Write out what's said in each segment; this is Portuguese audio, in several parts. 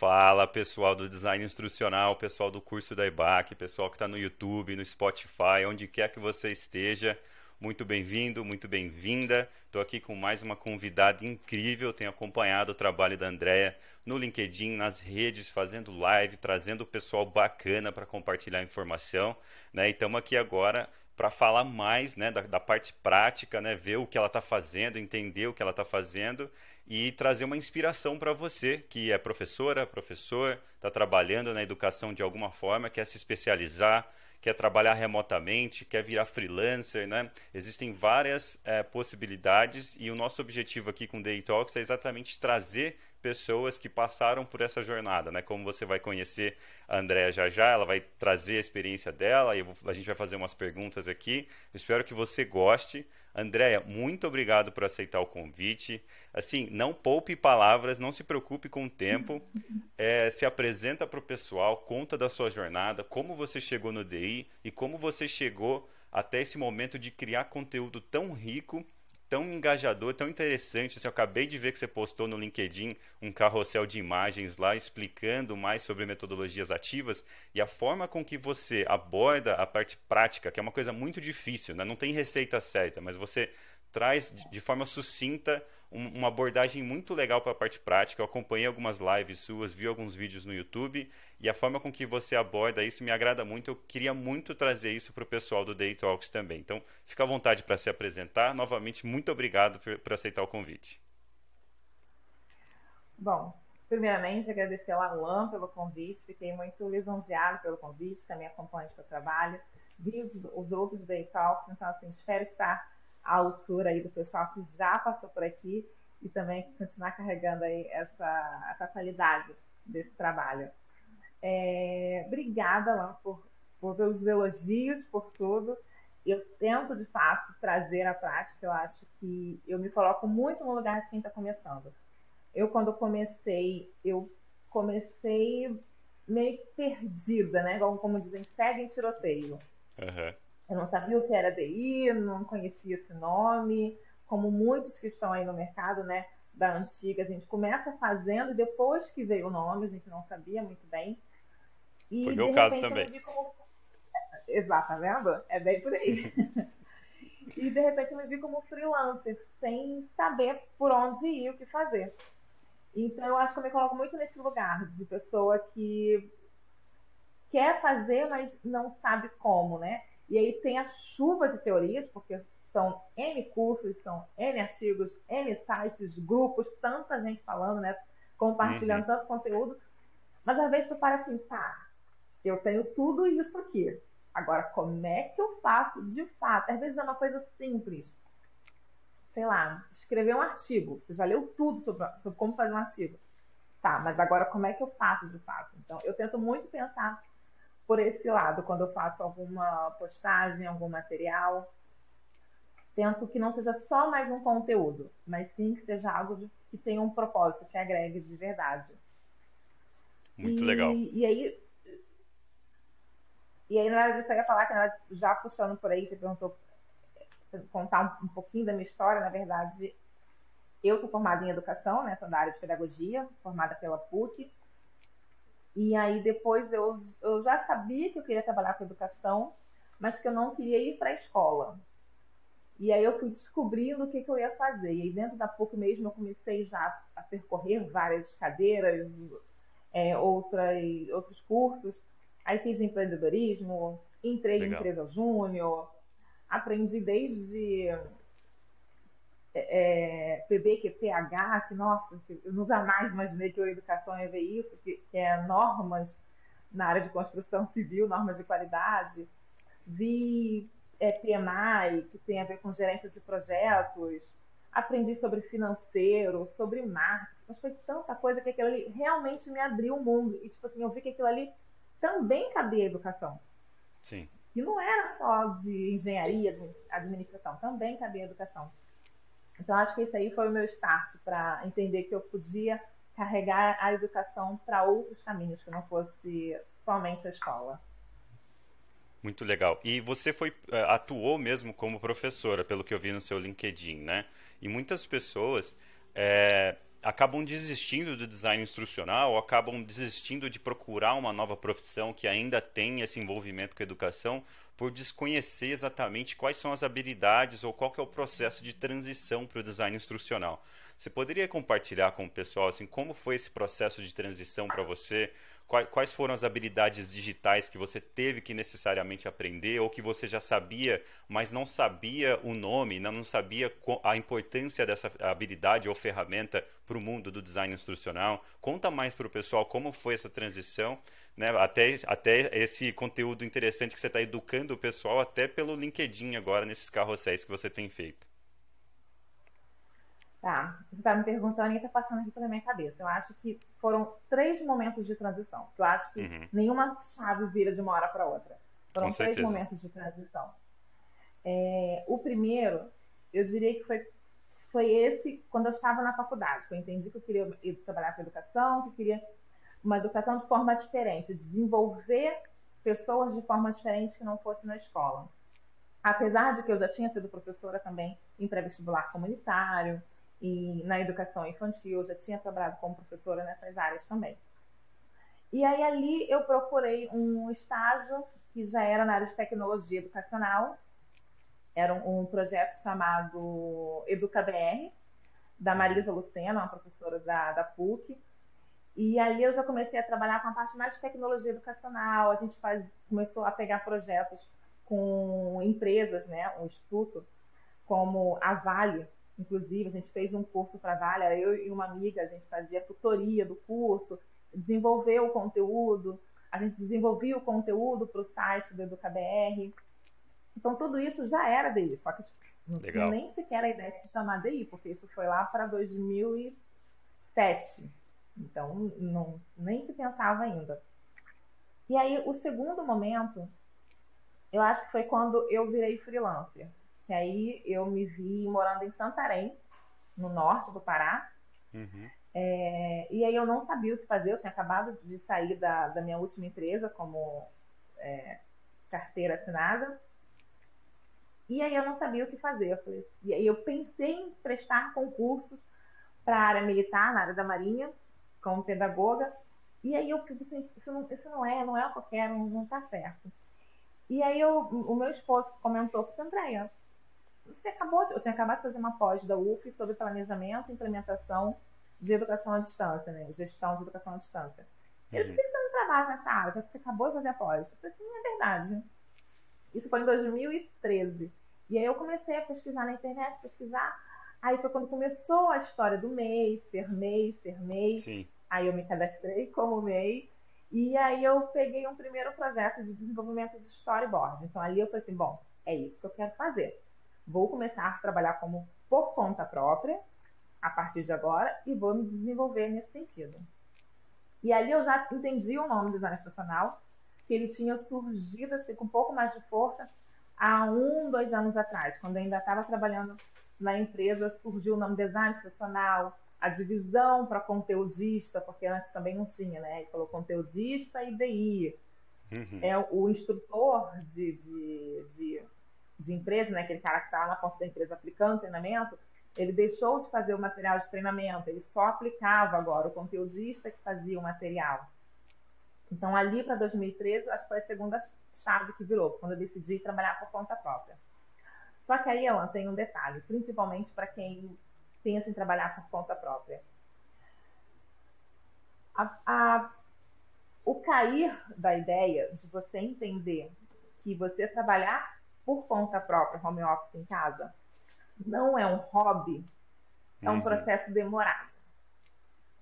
Fala pessoal do design instrucional, pessoal do curso da EBAC, pessoal que está no YouTube, no Spotify, onde quer que você esteja. Muito bem-vindo, muito bem-vinda. Estou aqui com mais uma convidada incrível. Tenho acompanhado o trabalho da Andrea no LinkedIn, nas redes, fazendo live, trazendo o pessoal bacana para compartilhar informação. Né? E estamos aqui agora para falar mais né, da, da, parte prática, né, ver o que ela está fazendo, entender o que ela está fazendo e trazer uma inspiração para você que é professora, professor, está trabalhando na educação de alguma forma, quer se especializar, quer trabalhar remotamente, quer virar freelancer, né? Existem várias é, possibilidades e o nosso objetivo aqui com Day Talks é exatamente trazer pessoas que passaram por essa jornada, né? Como você vai conhecer a Andrea já já, ela vai trazer a experiência dela e a gente vai fazer umas perguntas aqui. espero que você goste. Andréia, muito obrigado por aceitar o convite. Assim, não poupe palavras, não se preocupe com o tempo. É, se apresenta para o pessoal, conta da sua jornada, como você chegou no DI e como você chegou até esse momento de criar conteúdo tão rico tão engajador, tão interessante. Assim, eu acabei de ver que você postou no LinkedIn um carrossel de imagens lá explicando mais sobre metodologias ativas e a forma com que você aborda a parte prática, que é uma coisa muito difícil, né? não tem receita certa, mas você traz de forma sucinta uma abordagem muito legal para a parte prática. Eu acompanhei algumas lives suas, vi alguns vídeos no YouTube e a forma com que você aborda isso me agrada muito. Eu queria muito trazer isso para o pessoal do Day Talks também. Então, fica à vontade para se apresentar. Novamente, muito obrigado por, por aceitar o convite. Bom, primeiramente, agradecer ao Alan pelo convite. Fiquei muito lisonjeado pelo convite, também acompanho o seu trabalho. Vi os, os outros Day Talks, então, assim, espero estar à altura aí do pessoal que já passou por aqui e também continuar carregando aí essa, essa qualidade desse trabalho. É, obrigada, Lan, por, por os elogios, por tudo. Eu tento, de fato, trazer a prática. Eu acho que eu me coloco muito no lugar de quem está começando. Eu, quando comecei, eu comecei meio perdida, né? Como, como dizem, segue em tiroteio. Uhum. Eu não sabia o que era DI, não conhecia esse nome, como muitos que estão aí no mercado, né, da antiga, a gente começa fazendo e depois que veio o nome, a gente não sabia muito bem. E, Foi meu caso também. Como... Exato, tá vendo? É bem por aí. e de repente eu me vi como freelancer, sem saber por onde ir, o que fazer. Então eu acho que eu me coloco muito nesse lugar de pessoa que quer fazer, mas não sabe como, né? E aí tem a chuva de teorias, porque são N cursos, são N artigos, N sites, grupos, tanta gente falando, né? Compartilhando uhum. tanto conteúdo. Mas às vezes tu para assim, tá, eu tenho tudo isso aqui. Agora, como é que eu faço de fato? Às vezes é uma coisa simples. Sei lá, escrever um artigo. Você já leu tudo sobre, sobre como fazer um artigo. Tá, mas agora como é que eu faço de fato? Então, eu tento muito pensar por esse lado, quando eu faço alguma postagem, algum material. Tento que não seja só mais um conteúdo, mas sim que seja algo de, que tenha um propósito, que agregue de verdade. Muito e, legal. E aí, e aí, na verdade, eu ia falar que, já puxando por aí, você perguntou contar um, um, pouquinho da minha história. Na verdade, eu sou formada em educação, né? Sou da área de pedagogia, formada pela PUC. E aí depois eu, eu já sabia que eu queria trabalhar com educação, mas que eu não queria ir para a escola. E aí eu fui descobrindo o que, que eu ia fazer. E aí dentro da PUC mesmo eu comecei já a percorrer várias cadeiras, é, outras, outros cursos. Aí fiz empreendedorismo, entrei Legal. em empresa júnior, aprendi desde é, é PBQPH, que, nossa, eu nunca mais imaginei que a educação ia ver isso, que, que é normas na área de construção civil, normas de qualidade. Vi é, PMI, que tem a ver com gerência de projetos. Aprendi sobre financeiro, sobre marketing. Mas foi tanta coisa que aquilo ali realmente me abriu o mundo. E, tipo assim, eu vi que aquilo ali também cabia educação. Sim. Que não era só de engenharia, de administração, também cabia educação. Então, acho que isso aí foi o meu start para entender que eu podia carregar a educação para outros caminhos, que não fosse somente a escola. Muito legal. E você foi eh, atuou mesmo como professora, pelo que eu vi no seu LinkedIn, né? E muitas pessoas é, acabam desistindo do design instrucional, acabam desistindo de procurar uma nova profissão que ainda tem esse envolvimento com a educação, por desconhecer exatamente quais são as habilidades ou qual é o processo de transição para o design instrucional. Você poderia compartilhar com o pessoal assim como foi esse processo de transição para você? Quais foram as habilidades digitais que você teve que necessariamente aprender ou que você já sabia, mas não sabia o nome, não sabia a importância dessa habilidade ou ferramenta para o mundo do design instrucional? Conta mais para o pessoal como foi essa transição, né? até, até esse conteúdo interessante que você está educando o pessoal, até pelo LinkedIn agora, nesses carrosséis que você tem feito. Tá, você está me perguntando e está passando aqui pela minha cabeça. Eu acho que foram três momentos de transição. Eu acho que uhum. nenhuma chave vira de uma hora para outra. Foram Com três certeza. momentos de transição. É, o primeiro, eu diria que foi, foi esse quando eu estava na faculdade, que eu entendi que eu queria trabalhar com educação, que eu queria uma educação de forma diferente, desenvolver pessoas de forma diferente que não fosse na escola. Apesar de que eu já tinha sido professora também em pré-vestibular comunitário, e na educação infantil, já tinha trabalhado como professora nessas áreas também. E aí ali eu procurei um estágio que já era na área de tecnologia educacional, era um, um projeto chamado EducaBR, da Marisa Lucena, uma professora da, da PUC, e aí eu já comecei a trabalhar com a parte mais de tecnologia educacional, a gente faz, começou a pegar projetos com empresas, né, um instituto, como a Vale, Inclusive, a gente fez um curso para a Vale, eu e uma amiga, a gente fazia tutoria do curso, desenvolveu o conteúdo, a gente desenvolvia o conteúdo para o site do EducaBR. Então, tudo isso já era DI, só que tipo, não Legal. tinha nem sequer a ideia de chamar DI, porque isso foi lá para 2007. Então, não, nem se pensava ainda. E aí, o segundo momento, eu acho que foi quando eu virei freelancer que aí eu me vi morando em Santarém, no norte do Pará. Uhum. É, e aí eu não sabia o que fazer, eu tinha acabado de sair da, da minha última empresa como é, carteira assinada. E aí eu não sabia o que fazer. Eu falei, e aí eu pensei em prestar concursos para a área militar, na área da Marinha, como pedagoga. E aí eu pensei, assim, isso não, isso não é, não é o que eu quero, não está certo. E aí eu, o meu esposo comentou com Andréia, você acabou eu tinha acabado de fazer uma pós da UF sobre planejamento e implementação de educação à distância, né? Gestão de educação à distância. Ele, uhum. por que você não trabalha nessa área, já que você acabou de fazer a pós? Eu falei, assim, é verdade. Isso foi em 2013. E aí eu comecei a pesquisar na internet, pesquisar. Aí foi quando começou a história do MEI, ser MEI, ser MEI. Sim. Aí eu me cadastrei como MEI. E aí eu peguei um primeiro projeto de desenvolvimento de storyboard. Então ali eu falei assim, bom, é isso que eu quero fazer vou começar a trabalhar como por conta própria a partir de agora e vou me desenvolver nesse sentido. E ali eu já entendi o nome do design institucional, que ele tinha surgido assim, com um pouco mais de força há um, dois anos atrás, quando eu ainda estava trabalhando na empresa, surgiu o nome design institucional, a divisão para conteudista, porque antes também não tinha, né? Ele falou conteudista e DI. Uhum. É o instrutor de, de, de de empresa, né, aquele cara que está na porta da empresa aplicando treinamento, ele deixou de fazer o material de treinamento, ele só aplicava agora, o conteudista que fazia o material. Então, ali para 2013, acho que foi a segunda chave que virou, quando eu decidi trabalhar por conta própria. Só que aí, Alan, tem um detalhe, principalmente para quem pensa em trabalhar por conta própria. A, a, o cair da ideia de você entender que você trabalhar por conta própria, home office em casa, não é um hobby, é um uhum. processo demorado.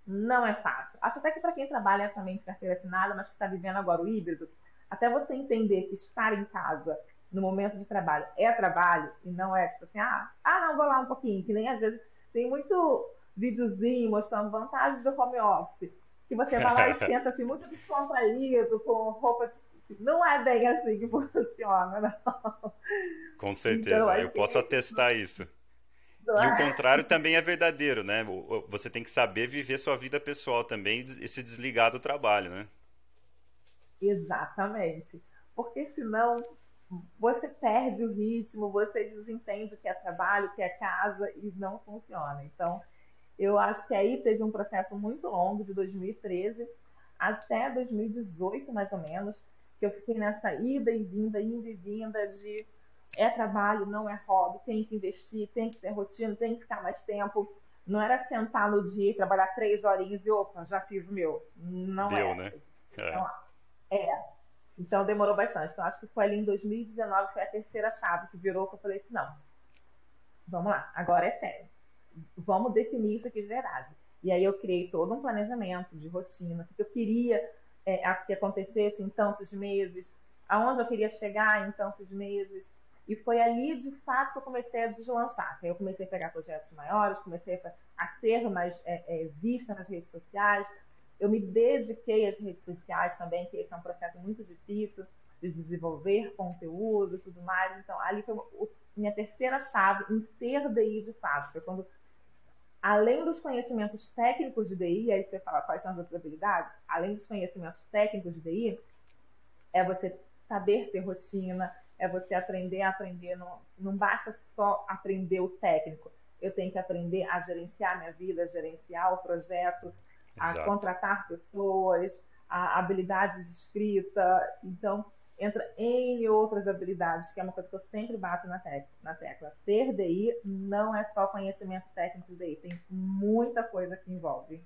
Não é fácil. Acho até que para quem trabalha também de carteira assinada, mas que está vivendo agora o híbrido, até você entender que estar em casa no momento de trabalho é trabalho e não é tipo assim, ah, ah não, vou lá um pouquinho, que nem às vezes tem muito videozinho mostrando vantagens do home office, que você vai lá e senta assim muito descontraído, com roupa de não é bem assim que funciona, não. Com certeza, então, eu posso atestar isso. E o contrário também é verdadeiro, né? Você tem que saber viver sua vida pessoal também e se desligar do trabalho, né? Exatamente. Porque senão você perde o ritmo, você desentende o que é trabalho, o que é casa e não funciona. Então, Eu acho que aí teve um processo muito longo, de 2013 até 2018, mais ou menos, que eu fiquei nessa ida e vinda, ida e vinda de é trabalho, não é hobby, tem que investir, tem que ter rotina, tem que ficar mais tempo. Não era sentar no dia e trabalhar três horinhas e opa, já fiz o meu. Não Deu, é. né? É. Então, é. Então demorou bastante. Então acho que foi ali em 2019 foi a terceira chave que virou que eu falei assim, não. Vamos lá, agora é sério. Vamos definir isso aqui de verdade. E aí eu criei todo um planejamento de rotina, o que eu queria é, que acontecesse em tantos meses, aonde eu queria chegar em tantos meses. E foi ali, de fato, que eu comecei a deslanchar. Eu comecei a pegar projetos maiores, comecei a, ser mais é, é, vista nas redes sociais. Eu me dediquei às redes sociais também, que esse é um processo muito difícil de desenvolver conteúdo e tudo mais. Então, ali foi a minha terceira chave em ser DI de fato. Foi quando, além dos conhecimentos técnicos de DI, aí você fala quais são as outras habilidades, além dos conhecimentos técnicos de DI, é você saber ter rotina, é você aprender a aprender. Não, não basta só aprender o técnico. Eu tenho que aprender a gerenciar minha vida, a gerenciar o projeto, Exato. a contratar pessoas, a habilidade de escrita. Então, entra em outras habilidades, que é uma coisa que eu sempre bato na, tec na tecla. Ser DI não é só conhecimento técnico DI, tem muita coisa que envolve.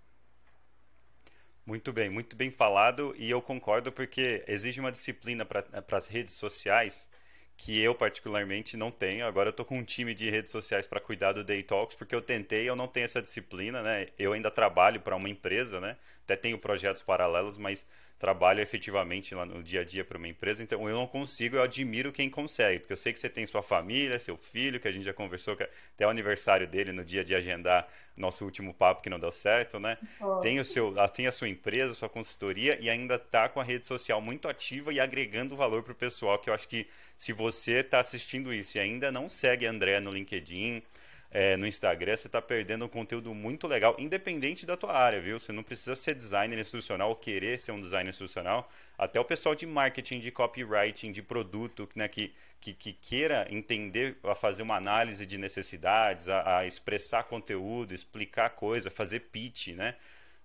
Muito bem, muito bem falado e eu concordo porque exige uma disciplina para as redes sociais que eu particularmente não tenho. Agora eu tô com um time de redes sociais para cuidar do Day Talks, porque eu tentei, eu não tenho essa disciplina, né? Eu ainda trabalho para uma empresa, né? Até tenho projetos paralelos, mas trabalho efetivamente lá no dia a dia para uma empresa, então eu não consigo, eu admiro quem consegue, porque eu sei que você tem sua família, seu filho, que a gente já conversou, que até o aniversário dele no dia de agendar nosso último papo que não deu certo, né? Oh. Tem, o seu, tem a sua empresa, sua consultoria e ainda tá com a rede social muito ativa e agregando valor para o pessoal, que eu acho que se você está assistindo isso e ainda não segue a André no LinkedIn, é, no Instagram, você está perdendo um conteúdo muito legal, independente da tua área, viu? Você não precisa ser designer institucional ou querer ser um designer institucional. Até o pessoal de marketing, de copywriting, de produto, né, que, que, que queira entender, a fazer uma análise de necessidades, a, a expressar conteúdo, explicar coisa, fazer pitch, né?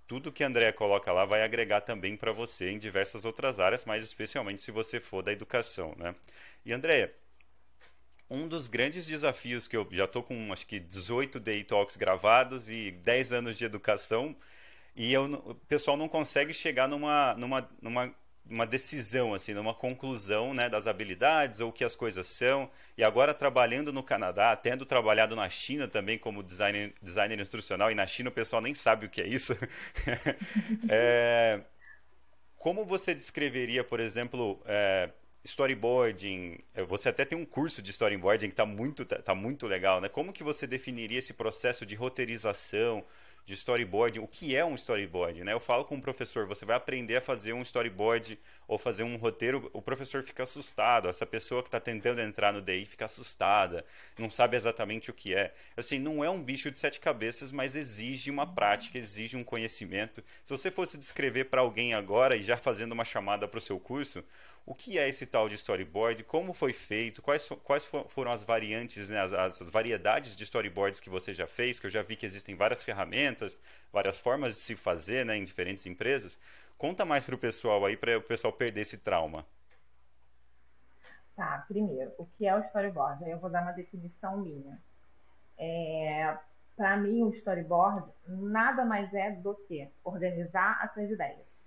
Tudo que a Andrea coloca lá vai agregar também para você em diversas outras áreas, mas especialmente se você for da educação, né? E Andrea, um dos grandes desafios que eu já estou com acho que 18 Day Talks gravados e 10 anos de educação e eu, o pessoal não consegue chegar numa, numa, numa uma decisão, assim, numa conclusão né, das habilidades ou o que as coisas são. E agora trabalhando no Canadá, tendo trabalhado na China também como designer, designer instrucional, e na China o pessoal nem sabe o que é isso. é, como você descreveria, por exemplo, é, storyboarding, é, você até tem um curso de storyboarding que está muito, tá, tá muito legal, né? Como que você definiria esse processo de roteirização, de storyboarding? O que é um storyboard, né? Eu falo com o professor, você vai aprender a fazer um storyboard ou fazer um roteiro, o professor fica assustado, essa pessoa que está tentando entrar no DI fica assustada, não sabe exatamente o que é. Assim, não é um bicho de sete cabeças, mas exige uma prática, exige um conhecimento. Se você fosse descrever para alguém agora e já fazendo uma chamada para o seu curso, o que é esse tal de storyboard, como foi feito, quais, quais foram as variantes, né, as, as, variedades de storyboards que você já fez, que eu já vi que existem várias ferramentas, várias formas de se fazer né, em diferentes empresas. Conta mais para o pessoal aí, para o pessoal perder esse trauma. Tá, primeiro, o que é o storyboard? Aí eu vou dar uma definição minha. É, para mim, o storyboard nada mais é do que organizar as suas ideias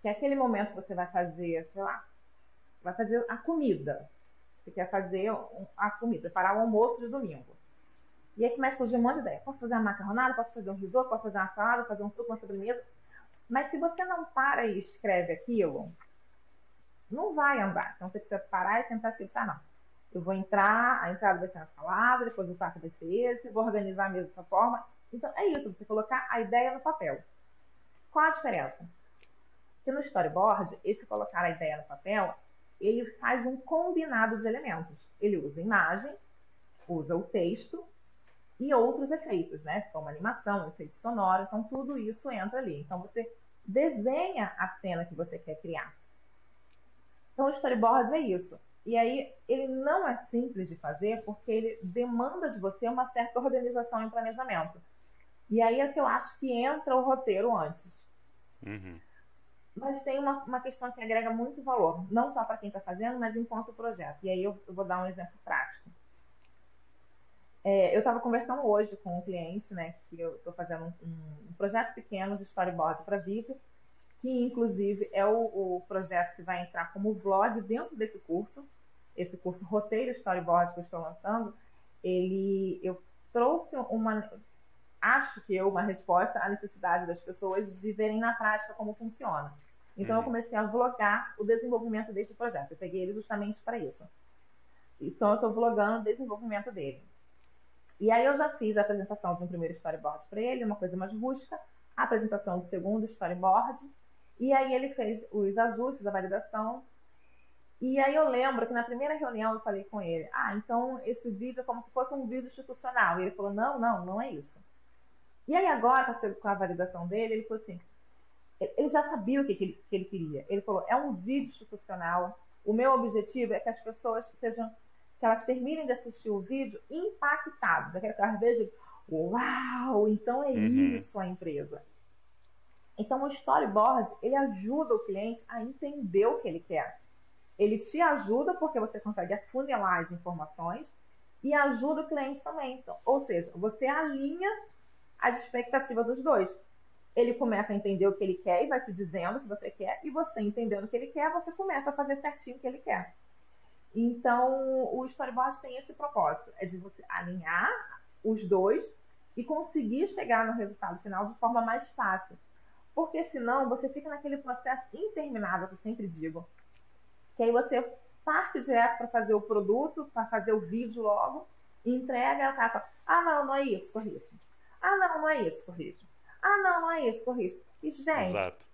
que é aquele momento você vai fazer, sei lá, vai fazer a comida. Você quer fazer a comida, preparar o almoço de domingo. E aí começa a surgir um monte de ideia. Posso fazer uma macarronada, posso fazer um risoto, posso fazer uma salada, fazer um suco, uma sobremesa. Mas se você não para e escreve aquilo, não vai andar. Então você precisa parar e sentar e escrever, ah, não. Eu vou entrar, a entrada vai ser na salada, depois o prato vai ser esse, vou organizar a mesa dessa forma. Então é isso, você colocar a ideia no papel. Qual a diferença? Que no storyboard, esse colocar a ideia no papel, ele faz um combinado de elementos. Ele usa imagem, usa o texto e outros efeitos, né? Se for uma animação, efeito sonoro, então tudo isso entra ali. Então você desenha a cena que você quer criar. Então o storyboard é isso. E aí ele não é simples de fazer porque ele demanda de você uma certa organização e planejamento. E aí é que eu acho que entra o roteiro antes. Uhum. Mas tem uma, uma questão que agrega muito valor, não só para quem está fazendo, mas enquanto projeto. E aí eu, eu vou dar um exemplo prático. É, eu estava conversando hoje com um cliente, né, que eu estou fazendo um, um, projeto pequeno de storyboard para vídeo, que inclusive é o, o, projeto que vai entrar como vlog dentro desse curso, esse curso roteiro storyboard que eu estou lançando. Ele, eu trouxe uma, acho que eu uma resposta à necessidade das pessoas de verem na prática como funciona. Então uhum. eu comecei a vlogar o desenvolvimento desse projeto. Eu peguei ele justamente para isso. Então eu estou vlogando o desenvolvimento dele. E aí eu já fiz a apresentação um primeiro storyboard para ele, uma coisa mais rústica, a apresentação do segundo storyboard, e aí ele fez os ajustes, a validação. E aí eu lembro que na primeira reunião eu falei com ele, ah, então esse vídeo é como se fosse um vídeo institucional. E ele falou, não, não, não é isso. E aí agora, com a validação dele, ele falou assim, ele já sabia o que, ele, que ele queria. Ele falou, é um vídeo institucional, o meu objetivo é que as pessoas sejam que elas terminem de assistir o vídeo impactadas. Quero que elas vejam, uau, então é uhum. isso a empresa. Então o storyboard, ele ajuda o cliente a entender o que ele quer. Ele te ajuda porque você consegue afunilar as informações e ajuda o cliente também. Então, ou seja, você alinha as expectativas dos dois. Ele começa a entender o que ele quer e vai te dizendo o que você quer, e você entendendo o que ele quer, você começa a fazer certinho o que ele quer. Então, o storyboard tem esse propósito, é de você alinhar os dois e conseguir chegar no resultado final de forma mais fácil. Porque senão você fica naquele processo interminável que eu sempre digo. Que aí você parte direto para fazer o produto, para fazer o vídeo logo, entrega e o cara fala, ah não, não é isso, corrija. Ah não, não é isso, corrija. Ah não, não é isso, corrija. E, gente, Exato.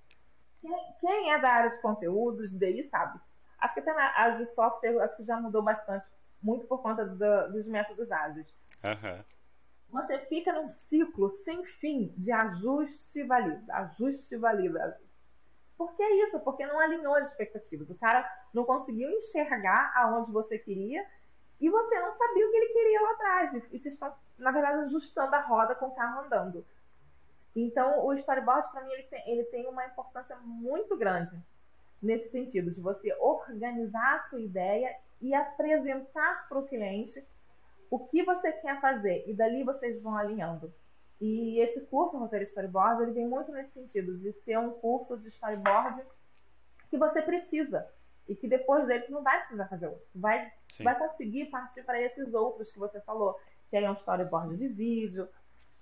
Quem, quem é da área de conteúdos, daí sabe Acho que até na área de software, acho que já mudou bastante, muito por conta do, dos métodos ágeis. Uhum. Você fica num ciclo sem fim de ajuste e valida, ajuste e valida. Por que isso? Porque não alinhou as expectativas. O cara não conseguiu enxergar aonde você queria e você não sabia o que ele queria lá atrás. E vocês estão, na verdade, ajustando a roda com o carro andando. Então, o storyboard, para mim, ele tem, ele tem uma importância muito grande nesse sentido, de você organizar a sua ideia e apresentar para o cliente o que você quer fazer, e dali vocês vão alinhando. E esse curso Roteiro Storyboard, ele vem muito nesse sentido, de ser um curso de storyboard que você precisa, e que depois dele não vai precisar fazer outro. Vai, vai conseguir partir para esses outros que você falou, que aí é um storyboard de vídeo,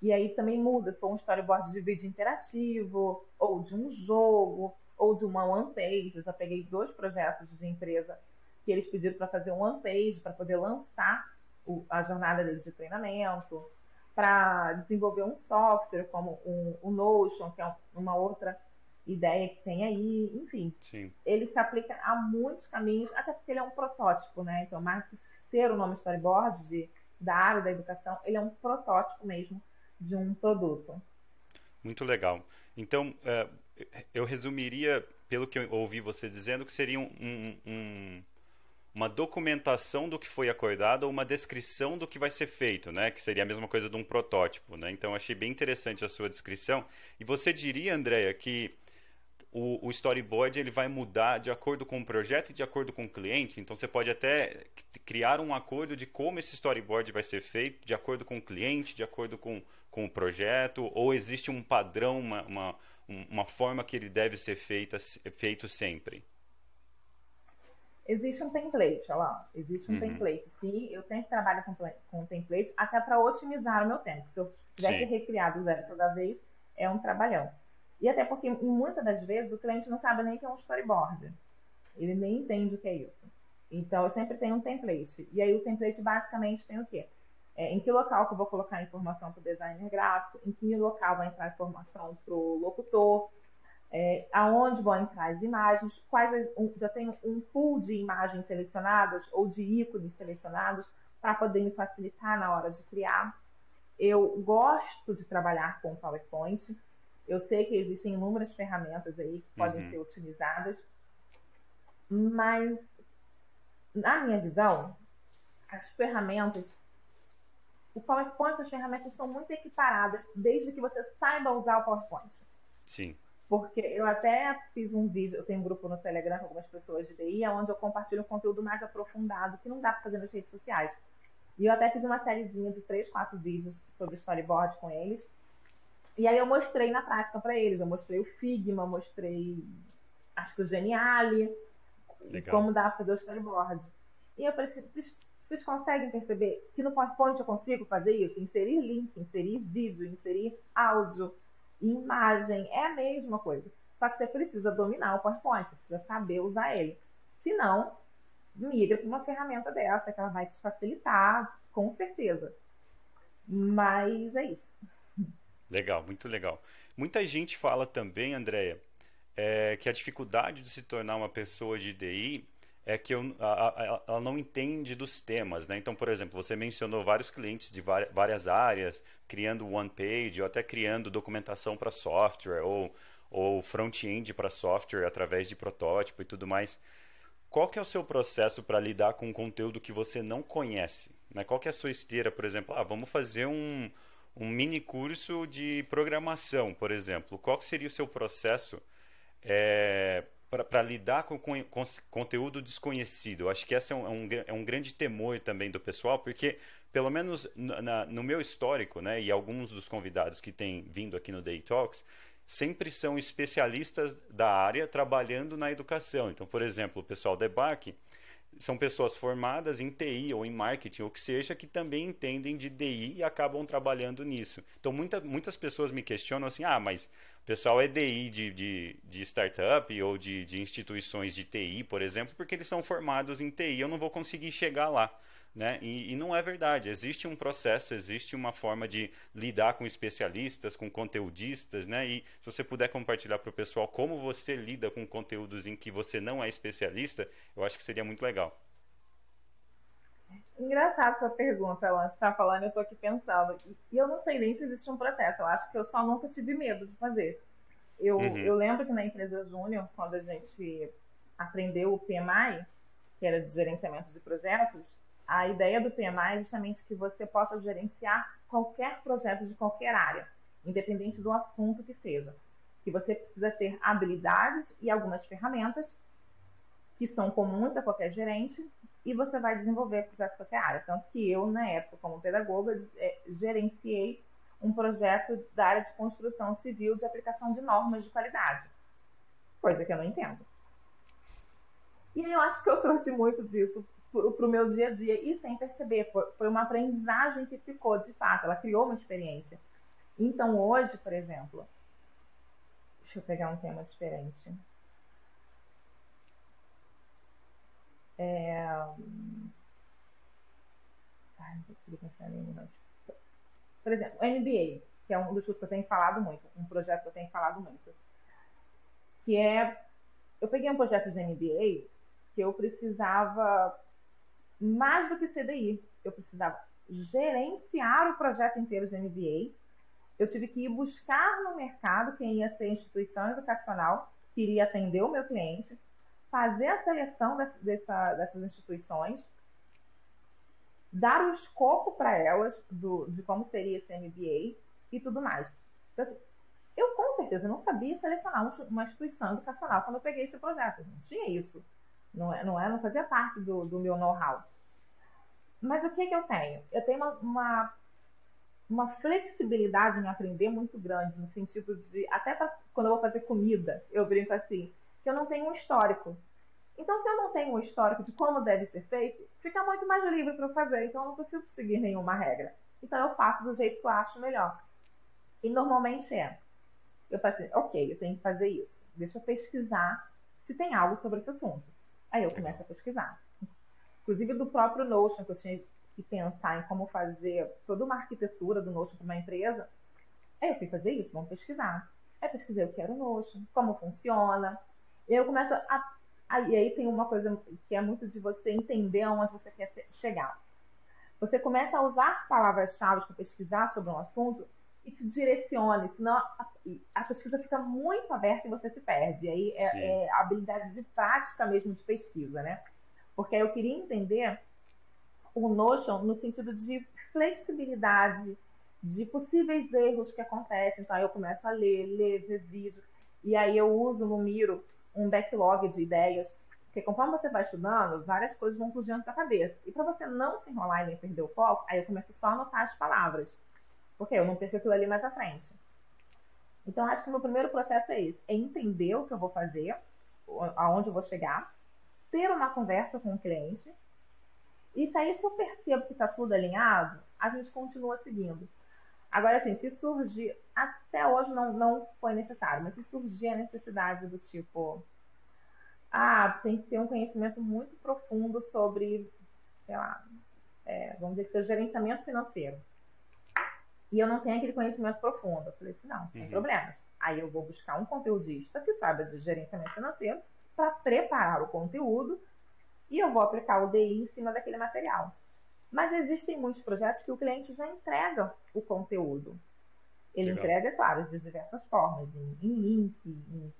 e aí também muda, se for um storyboard de vídeo interativo, ou de um jogo, ou de uma one page. Eu já peguei dois projetos de empresa que eles pediram para fazer um one page para poder lançar o, a jornada deles de treinamento, para desenvolver um software como o um, um Notion, que é uma outra ideia que tem aí, enfim. Sim. Ele se aplica a muitos caminhos, até porque ele é um protótipo, né? Então, mais que ser o nome storyboard de, da área da educação, ele é um protótipo mesmo de um produto. Muito legal. Então, é, eu resumiria, pelo que eu ouvi você dizendo, que seria um, um, uma documentação do que foi acordado ou uma descrição do que vai ser feito, né? Que seria a mesma coisa de um protótipo, né? Então, achei bem interessante a sua descrição. E você diria, Andréia, que o, o, storyboard ele vai mudar de acordo com o projeto e de acordo com o cliente. Então você pode até criar um acordo de como esse storyboard vai ser feito, de acordo com o cliente, de acordo com, com o projeto, ou existe um padrão, uma, uma, uma forma que ele deve ser feita, feito sempre? Existe um template, olha lá. Existe um uhum. template. Sim, eu sempre trabalho com, com template, até para otimizar o meu tempo. Se eu tiver Sim. que recriar do zero toda vez, é um trabalhão. E até porque, muitas das vezes, o cliente não sabe nem que é um storyboard. Ele nem entende o que é isso. Então, eu sempre tenho um template. E aí, o template basicamente tem o quê? É, em que local que eu vou colocar a informação para o designer gráfico, em que local vai entrar a informação para o locutor, é, aonde vão entrar as imagens, quais um, já tenho um pool de imagens selecionadas ou de ícones selecionados para poder me facilitar na hora de criar. Eu gosto de trabalhar com PowerPoint. Eu sei que existem inúmeras ferramentas aí que podem uhum. ser utilizadas, mas na minha visão, as ferramentas o PowerPoint, as ferramentas são muito equiparadas, desde que você saiba usar o PowerPoint. Sim. Porque eu até fiz um vídeo, eu tenho um grupo no Telegram com algumas pessoas de TI, onde eu compartilho um conteúdo mais aprofundado, que não dá para fazer nas redes sociais. E eu até fiz uma sériezinha de três, quatro vídeos sobre storyboard com eles. E aí eu mostrei na prática para eles. Eu mostrei o Figma, mostrei acho que o Geniali, Legal. como dá para fazer o storyboard. E eu falei assim, vocês conseguem perceber que no PowerPoint eu consigo fazer isso? Inserir link, inserir vídeo, inserir áudio, imagem, é a mesma coisa. Só que você precisa dominar o PowerPoint, você precisa saber usar ele. Se não, migra para uma ferramenta dessa, que ela vai te facilitar, com certeza. Mas é isso. Legal, muito legal. Muita gente fala também, Andréia, é, que a dificuldade de se tornar uma pessoa de DI é que eu, a, a, ela não entende dos temas, né? Então, por exemplo, você mencionou vários clientes de várias áreas, criando one page ou até criando documentação para software ou, ou front-end para software através de protótipo e tudo mais. Qual que é o seu processo para lidar com um conteúdo que você não conhece? Né? Qual que é a sua esteira, por exemplo? Ah, vamos fazer um, um mini curso de programação, por exemplo. Qual seria o seu processo é, para lidar com, com, com, conteúdo desconhecido. Acho que esse é um, é um, é um, grande temor também do pessoal, porque, pelo menos na, no meu histórico, né, e alguns dos convidados que têm vindo aqui no Day Talks, sempre são especialistas da área trabalhando na educação. Então, por exemplo, o pessoal da EBAC são pessoas formadas em TI ou em marketing, ou que seja, que também entendem de DI e acabam trabalhando nisso. Então, muita, muitas pessoas me questionam assim: ah, mas o pessoal é DI de, de, de startup ou de, de instituições de TI, por exemplo, porque eles são formados em TI, eu não vou conseguir chegar lá. Né? E, e, não é verdade. Existe um processo, existe uma forma de lidar com especialistas, com conteudistas, né? E se você puder compartilhar para o pessoal como você lida com conteúdos em que você não é especialista, eu acho que seria muito legal. Engraçado essa pergunta, ela está falando, eu estou aqui pensando. E eu não sei nem se existe um processo, eu acho que eu só nunca tive medo de fazer. Eu, uhum. eu lembro que na empresa Júnior, quando a gente aprendeu o PMI, que era de gerenciamento de projetos, a ideia do PMI é justamente que você possa gerenciar qualquer projeto de qualquer área, independente do assunto que seja. Que você precisa ter habilidades e algumas ferramentas que são comuns a qualquer gerente e você vai desenvolver projeto de qualquer área. Tanto que eu, na época, como pedagoga, é, gerenciei um projeto da área de construção civil de aplicação de normas de qualidade. Coisa que eu não entendo. E eu acho que eu trouxe muito disso para o meu dia a dia e sem perceber. Foi uma aprendizagem que ficou de fato, ela criou uma experiência. Então hoje, por exemplo, deixa eu pegar um tema diferente. É... Ai, não consegui pensar em mas... Por exemplo, o MBA, que é um dos cursos que eu tenho falado muito, um projeto que eu tenho falado muito. Que é. Eu peguei um projeto de MBA que eu precisava mais do que CDI. Eu precisava gerenciar o projeto inteiro de MBA. Eu tive que ir buscar no mercado quem ia ser a instituição educacional que iria atender o meu cliente, fazer a seleção dessa, dessa, dessas instituições, dar o escopo para elas do, de como seria esse MBA e tudo mais. Então, assim, eu com certeza não sabia selecionar uma instituição educacional quando eu peguei esse projeto. Não tinha isso. Não, é, não, é, não fazia parte do, do meu know-how. Mas o que, que eu tenho? Eu tenho uma, uma, uma, flexibilidade em aprender muito grande, no sentido de, até pra, quando eu vou fazer comida, eu brinco assim, que eu não tenho um histórico. Então, se eu não tenho um histórico de como deve ser feito, fica muito mais livre para eu fazer. Então, eu não preciso seguir nenhuma regra. Então, eu faço do jeito que eu acho melhor. E normalmente é. Eu faço ok, eu tenho que fazer isso. Deixa eu pesquisar se tem algo sobre esse assunto. Aí eu começo a pesquisar inclusive do próprio Notion, que eu tinha que pensar em como fazer toda uma arquitetura do Notion para uma empresa. Aí eu fui fazer isso, vamos pesquisar. Aí pesquisei o que era o Notion, como funciona. E eu começo a. Aí, aí tem uma coisa que é muito de você entender onde você quer chegar. Você começa a usar palavras-chave para pesquisar sobre um assunto e te direcione, senão a, a, pesquisa fica muito aberta e você se perde. E aí é, é a habilidade de prática mesmo de pesquisa, né? Porque eu queria entender o Notion no sentido de flexibilidade, de possíveis erros que acontecem. Então, eu começo a ler, ler, ver vídeo, e aí eu uso no Miro um backlog de ideias, porque conforme você vai estudando, várias coisas vão surgindo na cabeça. E para você não se enrolar e nem perder o foco, aí eu começo só a anotar as palavras, porque eu não perco aquilo ali mais à frente. Então, acho que o meu primeiro processo é esse: é entender o que eu vou fazer, aonde eu vou chegar, ter uma conversa com o cliente, e se aí se eu percebo que está tudo alinhado, a gente continua seguindo. Agora, assim, se surgir, até hoje não, não foi necessário, mas se surgir a necessidade do tipo, ah, tem que ter um conhecimento muito profundo sobre, sei lá, é, vamos dizer seja gerenciamento financeiro. E eu não tenho aquele conhecimento profundo. Eu falei assim, não, sem uhum. problemas. Aí eu vou buscar um conteudista que saiba de gerenciamento financeiro para preparar o conteúdo e eu vou aplicar o DI em cima daquele material. Mas existem muitos projetos que o cliente já entrega o conteúdo. Ele Legal. entrega, é claro, de diversas formas, em, em link, em,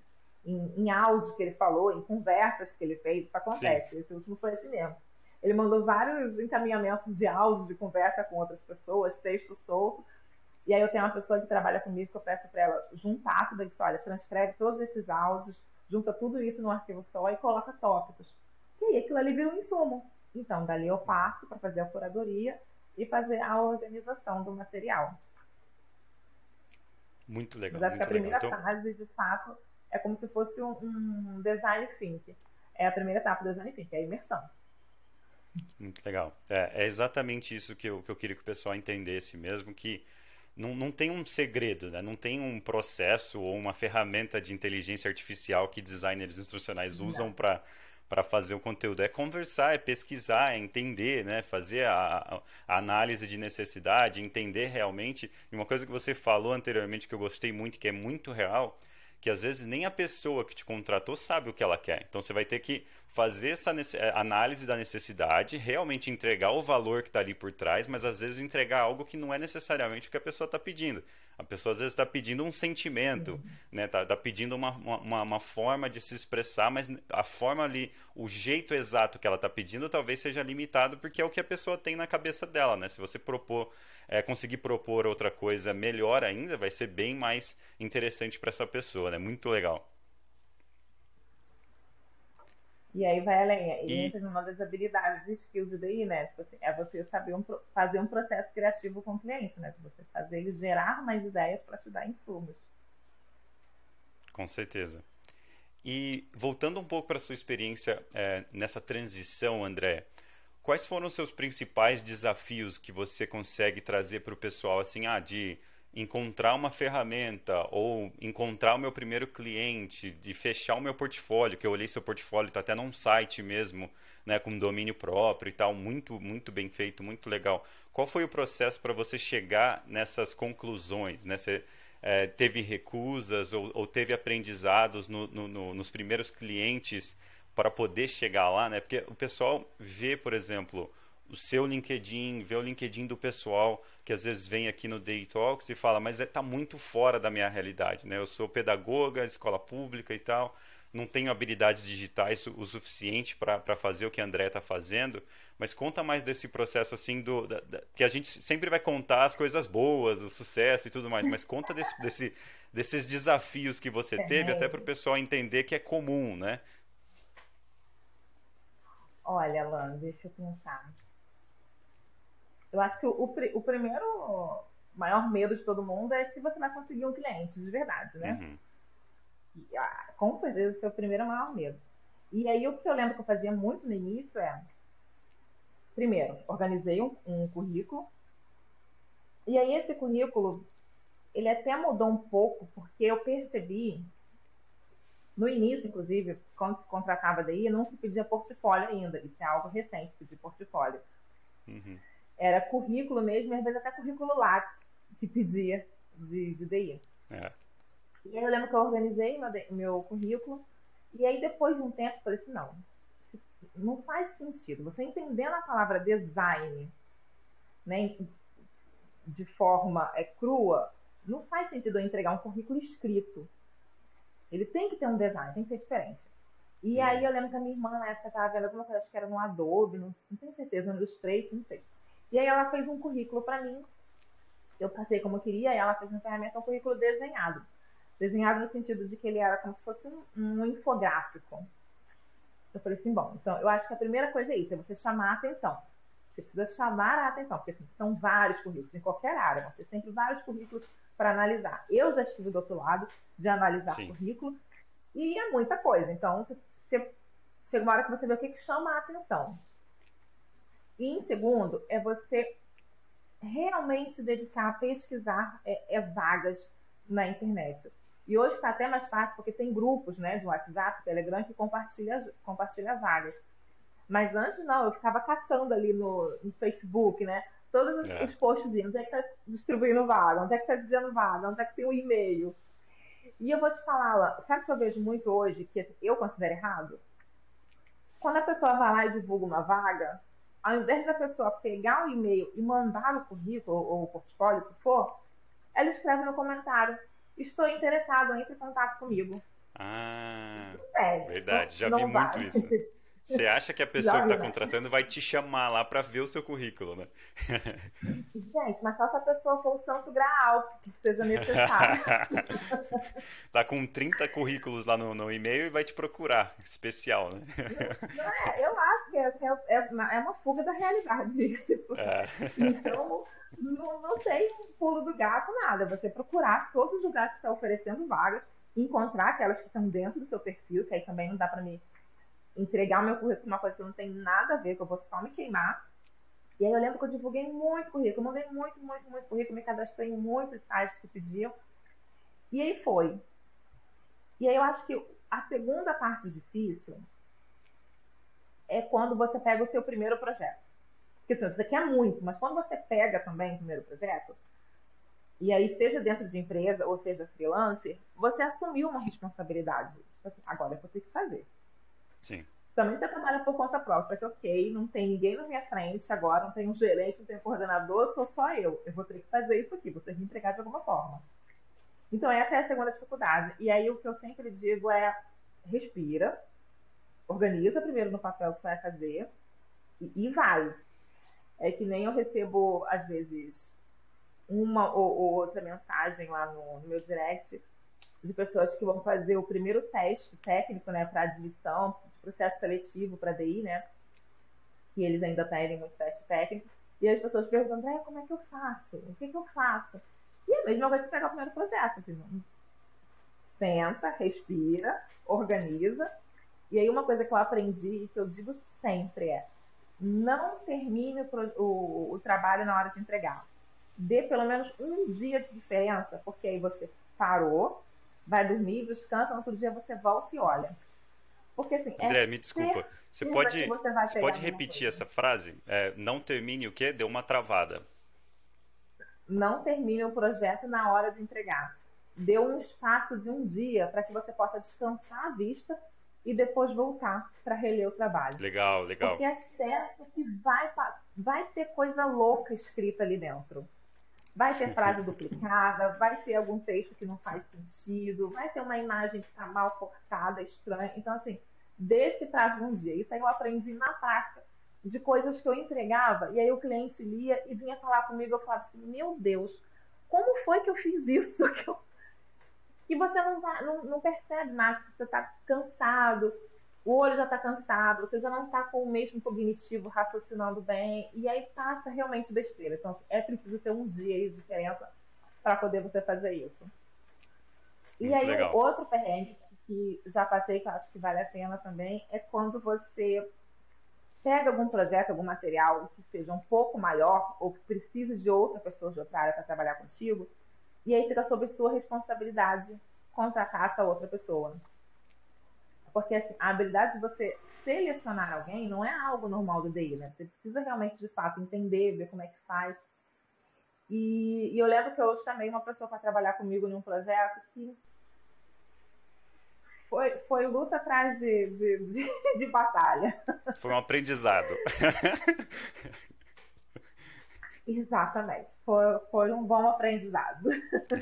em, em, áudio que ele falou, em conversas que ele fez, isso acontece. Sim. Esse último foi assim mesmo. Ele mandou vários encaminhamentos de áudio, de conversa com outras pessoas, texto solto. E aí eu tenho uma pessoa que trabalha comigo que eu peço para ela juntar tudo isso, olha, transcreve todos esses áudios, junta tudo isso num arquivo só e coloca tópicos. E aí aquilo ali vira um insumo. Então, dali eu parto para fazer a curadoria e fazer a organização do material. Muito legal. Mas acho que a primeira então... fase, de fato, é como se fosse um, um design think. É a primeira etapa do design think, é a imersão. Muito legal. É, é, exatamente isso que eu, que eu queria que o pessoal entendesse mesmo, que não, não tem um segredo, né? não tem um processo ou uma ferramenta de inteligência artificial que designers instrucionais usam para para fazer o conteúdo. É conversar, é pesquisar, é entender, né? fazer a, a, análise de necessidade, entender realmente. E uma coisa que você falou anteriormente que eu gostei muito, que é muito real, que às vezes nem a pessoa que te contratou sabe o que ela quer. Então você vai ter que fazer essa eh, análise da necessidade, realmente entregar o valor que está ali por trás, mas às vezes entregar algo que não é necessariamente o que a pessoa está pedindo. A pessoa às vezes está pedindo um sentimento, uhum. né? Está tá pedindo uma, uma, uma, forma de se expressar, mas a forma ali, o jeito exato que ela está pedindo, talvez seja limitado porque é o que a pessoa tem na cabeça dela, né? Se você propor, é, conseguir propor outra coisa melhor ainda, vai ser bem mais interessante para essa pessoa, né? Muito legal. E aí vai além. E, entra numa das habilidades de skills de DI, né? Tipo assim, é você saber um, fazer um processo criativo com o cliente, né? Você fazer ele gerar mais ideias para te dar insumos. Com certeza. E voltando um pouco para a sua experiência é, nessa transição, André, quais foram os seus principais desafios que você consegue trazer para o pessoal, assim, ah, de encontrar uma ferramenta ou encontrar o meu primeiro cliente, de fechar o meu portfólio, que eu olhei seu portfólio, está até num site mesmo, né, com domínio próprio e tal, muito, muito bem feito, muito legal. Qual foi o processo para você chegar nessas conclusões? Né? Você é, teve recusas ou, ou teve aprendizados no, no, no, nos primeiros clientes para poder chegar lá? Né? Porque o pessoal vê, por exemplo, o seu LinkedIn, vê o LinkedIn do pessoal que às vezes vem aqui no Day Talks e fala, mas está é, muito fora da minha realidade, né? Eu sou pedagoga, escola pública e tal, não tenho habilidades digitais o suficiente para fazer o que a André está fazendo, mas conta mais desse processo assim do da, da, que a gente sempre vai contar as coisas boas, o sucesso e tudo mais, mas conta desse, desse desses desafios que você teve até para o pessoal entender que é comum, né? Olha, Alan, deixa eu pensar. Eu acho que o, o, o, primeiro maior medo de todo mundo é se você vai conseguir um cliente de verdade, né? Uhum. E, ah, com certeza esse é o primeiro maior medo. E aí o que eu lembro que eu fazia muito no início é, primeiro, organizei um, um currículo. E aí esse currículo, ele até mudou um pouco, porque eu percebi no início, inclusive, quando se contratava daí, não se pedia portfólio ainda. Isso é algo recente, pedir portfólio. Uhum era currículo mesmo, às vezes até currículo Lattes que pedia de, de DI. É. E aí eu lembro que eu organizei meu, meu currículo, e aí depois de um tempo eu falei assim, não, não faz sentido. Você entendendo a palavra design, né, de forma é, crua, não faz sentido eu entregar um currículo escrito. Ele tem que ter um design, tem que ser diferente. E hum. aí eu lembro que a minha irmã na época estava vendo alguma coisa, acho que era no Adobe, não, não tenho certeza, no Illustrator, não sei. E aí ela fez um currículo para mim, eu passei como eu queria, e ela fez na ferramenta um currículo desenhado. Desenhado no sentido de que ele era como se fosse um, um infográfico. Eu falei assim, bom, então eu acho que a primeira coisa é isso, é você chamar a atenção. Você precisa chamar a atenção, porque assim, são vários currículos, em qualquer área, ser sempre vários currículos para analisar. Eu já estive do outro lado de analisar Sim. currículo, e é muita coisa. Então, você, chega uma hora que você vê o que, que chama a atenção. E em segundo, é você realmente se dedicar a pesquisar é, é vagas na internet. E hoje está até mais fácil, porque tem grupos né, de WhatsApp, Telegram, que compartilha, compartilha vagas. Mas antes não, eu ficava caçando ali no, no Facebook, né? Todos os, é. os postzinhos, onde é que está distribuindo vaga, onde é que está dizendo vaga, onde é que tem o um e-mail. E eu vou te falar, sabe o que eu vejo muito hoje, que assim, eu considero errado? Quando a pessoa vai lá e divulga uma vaga, ao invés da pessoa pegar o e-mail e mandar o currículo ou o portfólio, o que for, ela escreve no comentário: Estou interessado, entre em contato comigo. Ah, é, verdade, já vi muito isso. Você acha que a pessoa que está contratando vai te chamar lá para ver o seu currículo, né? Gente, mas só se a pessoa for o santo graal que seja necessário. tá com 30 currículos lá no, no e-mail e vai te procurar, especial, né? Não, não é, eu acho que é, é, é, é uma fuga da realidade isso. É. Então, não, não tem pulo do gato, nada. Você procurar todos os lugares que estão oferecendo vagas, encontrar aquelas que estão dentro do seu perfil, que aí também não dá para me entregar meu currículo uma coisa que não tem nada a ver, que eu vou só me queimar. E aí eu lembro que eu divulguei muito currículo, mandei muito, muito, muito currículo, me cadastrei em muitos sites que pediam. E aí foi. E aí eu acho que a segunda parte difícil é quando você pega o seu primeiro projeto. Porque assim, você quer muito, mas quando você pega também o primeiro projeto, e aí seja dentro de empresa ou seja freelancer, você assumiu uma responsabilidade. Tipo assim, agora eu vou ter que fazer. Sim. Também você trabalha por conta própria, mas ok, não tem ninguém na minha frente agora, não tem um gerente, não tem um coordenador, sou só eu. Eu vou ter que fazer isso aqui, vou ter que entregar de alguma forma. Então essa é a segunda dificuldade. E aí o que eu sempre digo é respira, organiza primeiro no papel que você vai fazer e, e vai. É que nem eu recebo, às vezes, uma ou, ou outra mensagem lá no, no meu direct de pessoas que vão fazer o primeiro teste técnico, né, para admissão, processo seletivo para DI, né? Que eles ainda pedem muito teste técnico. E as pessoas perguntam, é, como é que eu faço? O que, que eu faço? E a mesma coisa pegar o primeiro projeto. Assim, senta, respira, organiza. E aí uma coisa que eu aprendi e que eu digo sempre é não termine o, o, o trabalho na hora de entregar. Dê pelo menos um dia de diferença, porque aí você parou, vai dormir, descansa, no outro dia você volta e olha. Porque assim. É André, é me desculpa. Você pode, você, você pode repetir essa frase? É, não termine o quê? Deu uma travada. Não termine o projeto na hora de entregar. Dê um espaço de um dia para que você possa descansar a vista e depois voltar para reler o trabalho. Legal, legal. Porque é certo que vai, vai ter coisa louca escrita ali dentro. Vai ter frase duplicada, vai ter algum texto que não faz sentido, vai ter uma imagem que está mal cortada, estranha. Então, assim, desse prazo de um dia. Isso aí eu aprendi na prática de coisas que eu entregava, e aí o cliente lia e vinha falar comigo, eu falava assim, meu Deus, como foi que eu fiz isso? Que, eu... que você não, não, não percebe mais, que você está cansado, o olho já está cansado, você já não está com o mesmo cognitivo raciocinando bem, e aí passa realmente besteira. Então, é preciso ter um dia de diferença para poder você fazer isso. E Muito aí, legal. outro perrengue que já passei, que eu acho que vale a pena também, é quando você pega algum projeto, algum material que seja um pouco maior, ou que precise de outra pessoa de outra área para trabalhar contigo, e aí fica sob sua responsabilidade contratar essa outra pessoa. Porque assim, a habilidade de você selecionar alguém não é algo normal do DI, né? Você precisa realmente, de fato, entender, ver como é que faz. E, e eu lembro que eu chamei uma pessoa para trabalhar comigo num projeto que foi, foi luta atrás de, de, de, de batalha. Foi um aprendizado. Exatamente. Foi, foi um bom aprendizado.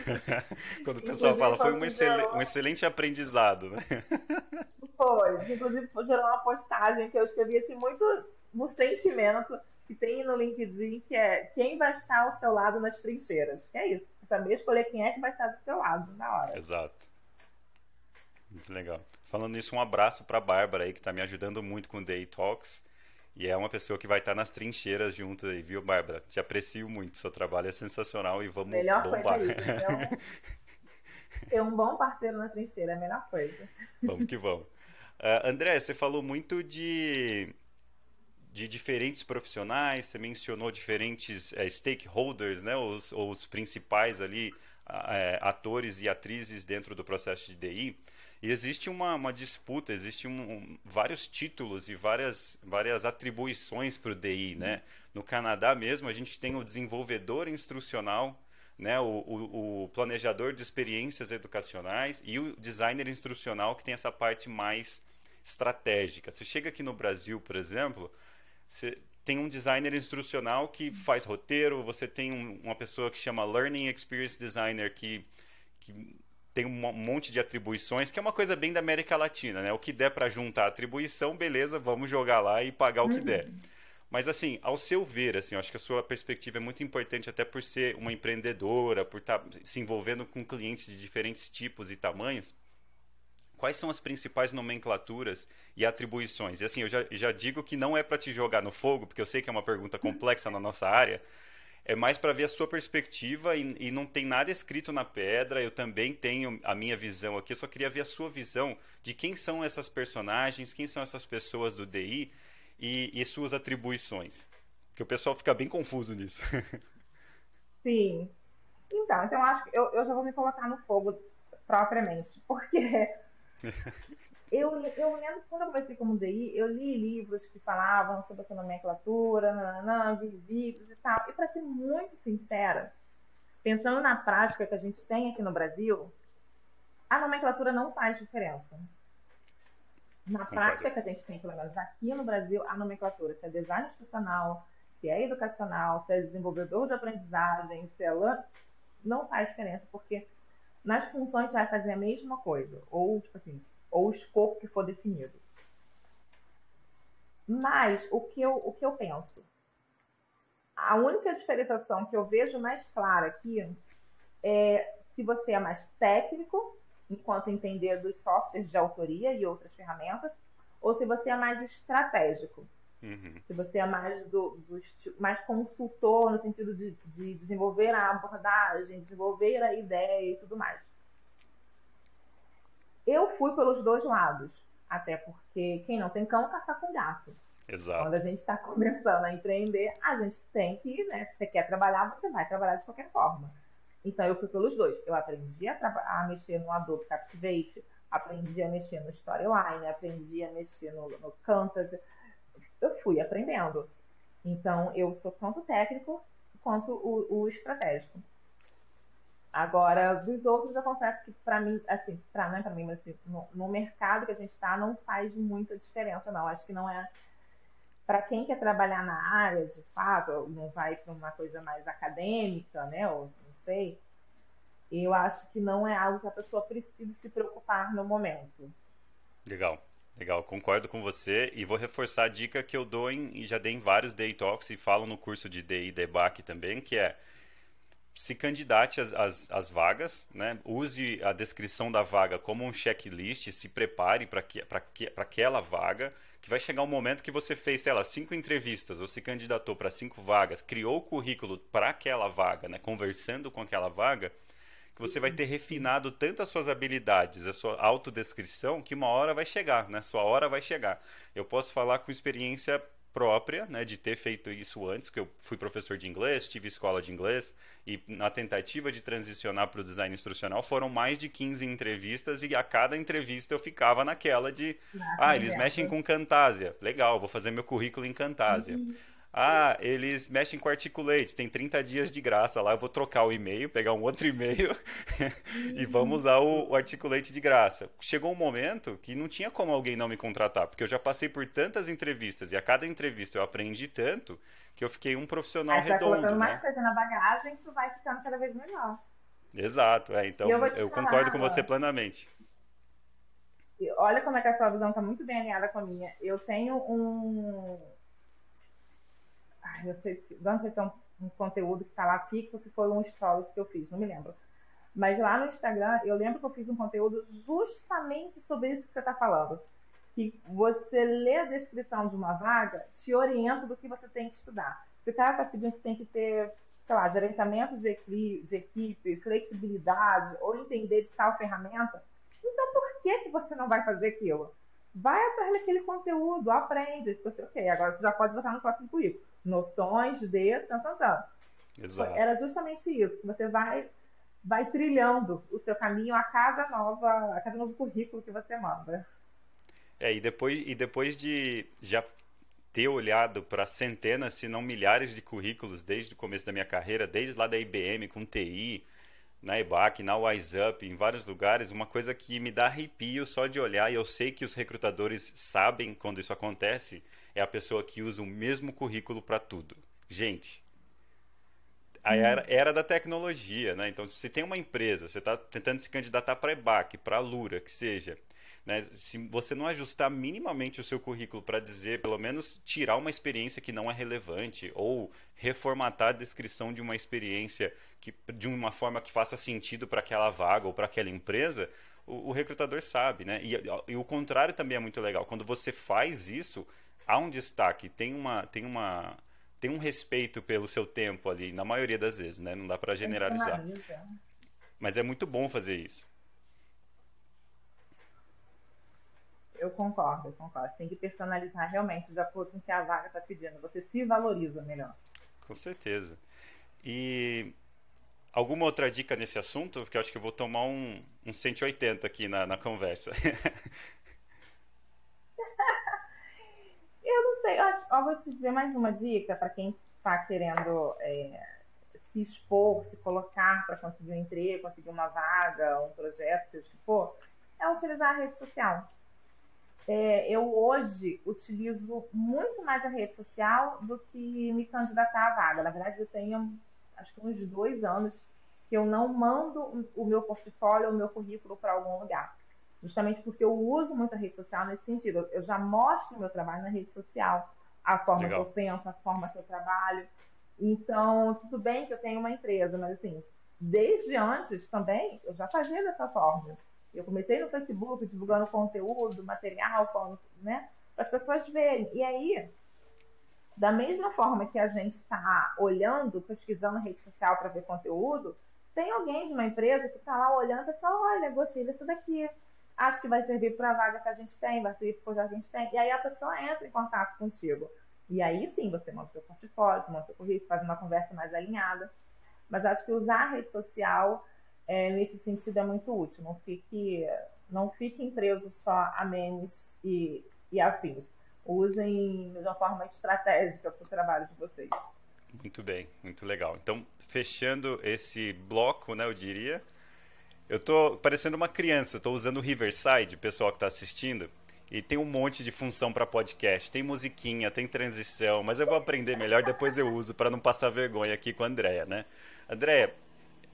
Quando o pessoal fala, foi um, excel, um excelente aprendizado, né? Foi. Inclusive, gerou uma postagem que eu escrevi assim, muito no sentimento que tem no LinkedIn, que é quem vai estar ao seu lado nas trincheiras. Que é isso. Saber escolher quem é que vai estar do seu lado na hora. Exato. Muito legal. Falando nisso, um abraço para a Bárbara aí, que está me ajudando muito com o Day Talks. E é uma pessoa que vai estar nas trincheiras junto aí, viu, Bárbara? Te aprecio muito. Seu trabalho é sensacional e vamos Melhor bombar. Coisa é isso. Então, ter um bom parceiro na trincheira é a melhor coisa. Vamos que vamos. Uh, André, você falou muito de, de diferentes profissionais, você mencionou diferentes é, stakeholders, né, os, os principais ali, é, atores e atrizes dentro do processo de DI. E existe uma, uma disputa, existe um, um, vários títulos e várias, várias atribuições para o DI. Né? No Canadá mesmo, a gente tem o desenvolvedor instrucional, né, o, o, o, planejador de experiências educacionais e o designer instrucional que tem essa parte mais estratégica. Você chega aqui no Brasil, por exemplo, você tem um designer instrucional que faz roteiro, você tem um, uma pessoa que chama Learning Experience Designer que, que tem um monte de atribuições, que é uma coisa bem da América Latina, né? O que der para juntar atribuição, beleza, vamos jogar lá e pagar o que der. Mas assim, ao seu ver, assim, eu acho que a sua perspectiva é muito importante até por ser uma empreendedora, por estar tá se envolvendo com clientes de diferentes tipos e tamanhos. Quais são as principais nomenclaturas e atribuições? E assim, eu já, já digo que não é para te jogar no fogo, porque eu sei que é uma pergunta complexa na nossa área. É mais para ver a sua perspectiva e, e, não tem nada escrito na pedra. Eu também tenho a minha visão aqui. Eu só queria ver a sua visão de quem são essas personagens, quem são essas pessoas do DI e, e suas atribuições. Que o pessoal fica bem confuso nisso. Sim. Então, então acho que eu, eu já vou me colocar no fogo propriamente, porque eu, eu lembro, quando eu comecei como DI, eu li livros que falavam sobre essa nomenclatura, nananã, vi vídeos e tal. E para ser muito sincera, pensando na prática que a gente tem aqui no Brasil, a nomenclatura não faz diferença. Na prática que a gente tem, pelo menos aqui no Brasil, a nomenclatura, se é design institucional, se é educacional, se é desenvolvedor de aprendizagem, se é não faz diferença, porque nas funções você vai fazer a mesma coisa, ou tipo assim, ou o escopo que for definido. Mas o que eu, o que eu penso? A única diferenciação que eu vejo mais clara aqui é se você é mais técnico, enquanto entender dos softwares de autoria e outras ferramentas, ou se você é mais estratégico. Uhum. Se você é mais do, do, mais consultor no sentido de, de desenvolver a abordagem, desenvolver a ideia e tudo mais. Eu fui pelos dois lados, até porque quem não tem cão caça com gato. Exato. Quando a gente está começando a empreender, a gente tem que, né, se você quer trabalhar, você vai trabalhar de qualquer forma. Então eu fui pelos dois. Eu aprendi a, a mexer no Adobe Captivate, aprendi a mexer no Storyline, aprendi a mexer no, no Canvas eu fui aprendendo. Então, eu sou tanto técnico quanto o, o estratégico. Agora, dos outros, eu confesso que para mim, assim, para não é para mim, mas assim, no, no, mercado que a gente está, não faz muita diferença, não. Acho que não é para quem quer trabalhar na área, de fato, não vai para uma coisa mais acadêmica, né? Ou não sei. Eu acho que não é algo que a pessoa precisa se preocupar no momento. Legal. Legal, concordo com você e vou reforçar a dica que eu dou em, e já dei em vários Day Talks e falo no curso de DI Debac também, que é se candidate às, às, às, vagas, né? use a descrição da vaga como um checklist, se prepare para que, aquela vaga, que vai chegar um momento que você fez, sei lá, cinco entrevistas ou se candidatou para cinco vagas, criou o currículo para aquela vaga, né? conversando com aquela vaga, que você vai ter refinado tanto as suas habilidades, a sua autodescrição, que uma hora vai chegar, né? Sua hora vai chegar. Eu posso falar com experiência própria, né, de ter feito isso antes, que eu fui professor de inglês, tive escola de inglês, e na tentativa de transicionar para o design instrucional foram mais de 15 entrevistas e a cada entrevista eu ficava naquela de, ah, eles mexem com Camtasia, legal, vou fazer meu currículo em Camtasia. Uhum. Ah, eles mexem com Articulate, tem 30 dias de graça lá, eu vou trocar o e-mail, pegar um outro e-mail e vamos usar o, o, Articulate de graça. Chegou um momento que não tinha como alguém não me contratar, porque eu já passei por tantas entrevistas e a cada entrevista eu aprendi tanto que eu fiquei um profissional Aí redondo. Vai colocando né? mais coisa na bagagem tu vai ficando cada vez melhor. Exato, é, então eu, eu concordo com você plenamente. olha como é que a sua visão está muito bem alinhada com a minha. Eu tenho um. Eu sei se, não sei se é um, um conteúdo que está lá fixo ou se foi um stories que eu fiz, não me lembro. Mas lá no Instagram, eu lembro que eu fiz um conteúdo justamente sobre isso que você está falando. Que você lê a descrição de uma vaga, te orienta do que você tem que estudar. Se o cara está pedindo, você tem que ter, sei lá, gerenciamento de equipe, flexibilidade, ou entender de tal ferramenta, então por que, que você não vai fazer aquilo? Vai atrás daquele conteúdo, aprende. Você, ok, agora você já pode botar no próximo currículo. Noções de tanto, tanto, tanto. Exato. Era justamente isso, que você vai vai trilhando o seu caminho a cada nova, a cada novo currículo que você manda. É, e depois, e depois de já ter olhado para centenas, se não milhares de currículos desde o começo da minha carreira, desde lá da IBM com TI, na EBAC, na WiseUp, em vários lugares, uma coisa que me dá arrepio só de olhar, e eu sei que os recrutadores sabem quando isso acontece, é a pessoa que usa o mesmo currículo para tudo. Gente, a era, era da tecnologia, né? Então, se você tem uma empresa, você está tentando se candidatar para EBAC, para a Lura, que seja, né? Se você não ajustar minimamente o seu currículo para dizer, pelo menos tirar uma experiência que não é relevante ou reformatar a descrição de uma experiência que, de uma forma que faça sentido para aquela vaga ou para aquela empresa, o, o, recrutador sabe, né? E, e, o contrário também é muito legal. Quando você faz isso, há um destaque, tem uma, tem uma tem um respeito pelo seu tempo ali, na maioria das vezes, né? Não dá para generalizar. Mas é muito bom fazer isso. Eu concordo, eu concordo. Você tem que personalizar realmente de acordo com o que a vaga está pedindo. Você se valoriza melhor. Com certeza. E alguma outra dica nesse assunto? Porque eu acho que eu vou tomar um, um 180 aqui na, na conversa. eu, acho, eu vou te dizer mais uma dica para quem está querendo é, se expor, se colocar para conseguir um emprego, conseguir uma vaga, um projeto, seja o que for, é utilizar a rede social. É, eu hoje utilizo muito mais a rede social do que me candidatar à vaga. Na verdade, eu tenho acho que uns dois anos que eu não mando o meu portfólio, o meu currículo para algum lugar justamente porque eu uso muito a rede social nesse sentido. Eu já mostro o meu trabalho na rede social, a forma Legal. que eu penso, a forma que eu trabalho. Então, tudo bem que eu tenho uma empresa, mas assim, desde antes também, eu já fazia dessa forma. Eu comecei no Facebook divulgando conteúdo, material, né, para as pessoas verem. E aí, da mesma forma que a gente está olhando, pesquisando na rede social para ver conteúdo, tem alguém de uma empresa que está lá olhando e fala, olha, gostei disso daqui acho que vai servir para a vaga que a gente tem, vai servir para o projeto que a gente tem. E aí a pessoa entra em contato contigo. E aí sim você monta o seu portfólio, monta o currículo, faz uma conversa mais alinhada. Mas acho que usar a rede social é, nesse sentido é muito útil. Não fique, não fiquem presos só a memes e, e afins. Usem de uma forma estratégica para o trabalho de vocês. Muito bem, muito legal. Então, fechando esse bloco, né, eu diria, eu tô parecendo uma criança, tô usando o Riverside, pessoal que está assistindo, e tem um monte de função para podcast. Tem musiquinha, tem transição, mas eu vou aprender melhor, depois eu uso para não passar vergonha aqui com a Andrea, né? Andrea,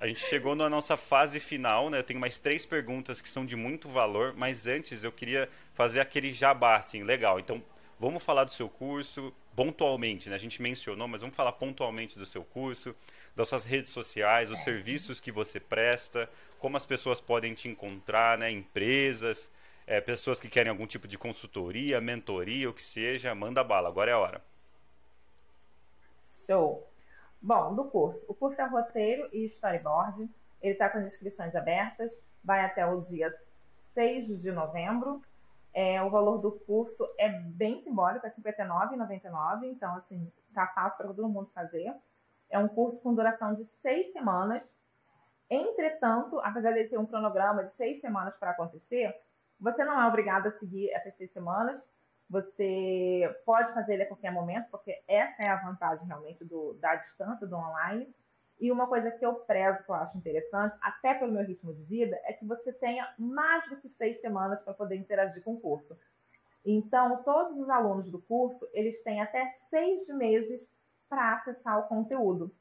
a gente chegou na nossa fase final, né? Eu tenho mais três perguntas que são de muito valor, mas antes eu queria fazer aquele jabá, assim, legal. Então, vamos falar do seu curso pontualmente, né? A gente mencionou, mas vamos falar pontualmente do seu curso das suas redes sociais, os é. serviços que você presta, como as pessoas podem te encontrar, né? Empresas, é, pessoas que querem algum tipo de consultoria, mentoria, o que seja, manda bala, agora é a hora. Show! Bom, do curso. O curso é roteiro e storyboard. Ele está com as inscrições abertas, vai até o dia 6 de novembro. É, o valor do curso é bem simbólico, é R$ 59,99, então, assim, tá fácil para todo mundo fazer. É um curso com duração de seis semanas. Entretanto, apesar de ter um cronograma de seis semanas para acontecer, você não é obrigado a seguir essas seis semanas. Você pode fazer ele a qualquer momento, porque essa é a vantagem realmente do, da distância do online. E uma coisa que eu prezo, que eu acho interessante, até pelo meu ritmo de vida, é que você tenha mais do que seis semanas para poder interagir com o curso. Então, todos os alunos do curso, eles têm até seis meses para acessar o conteúdo.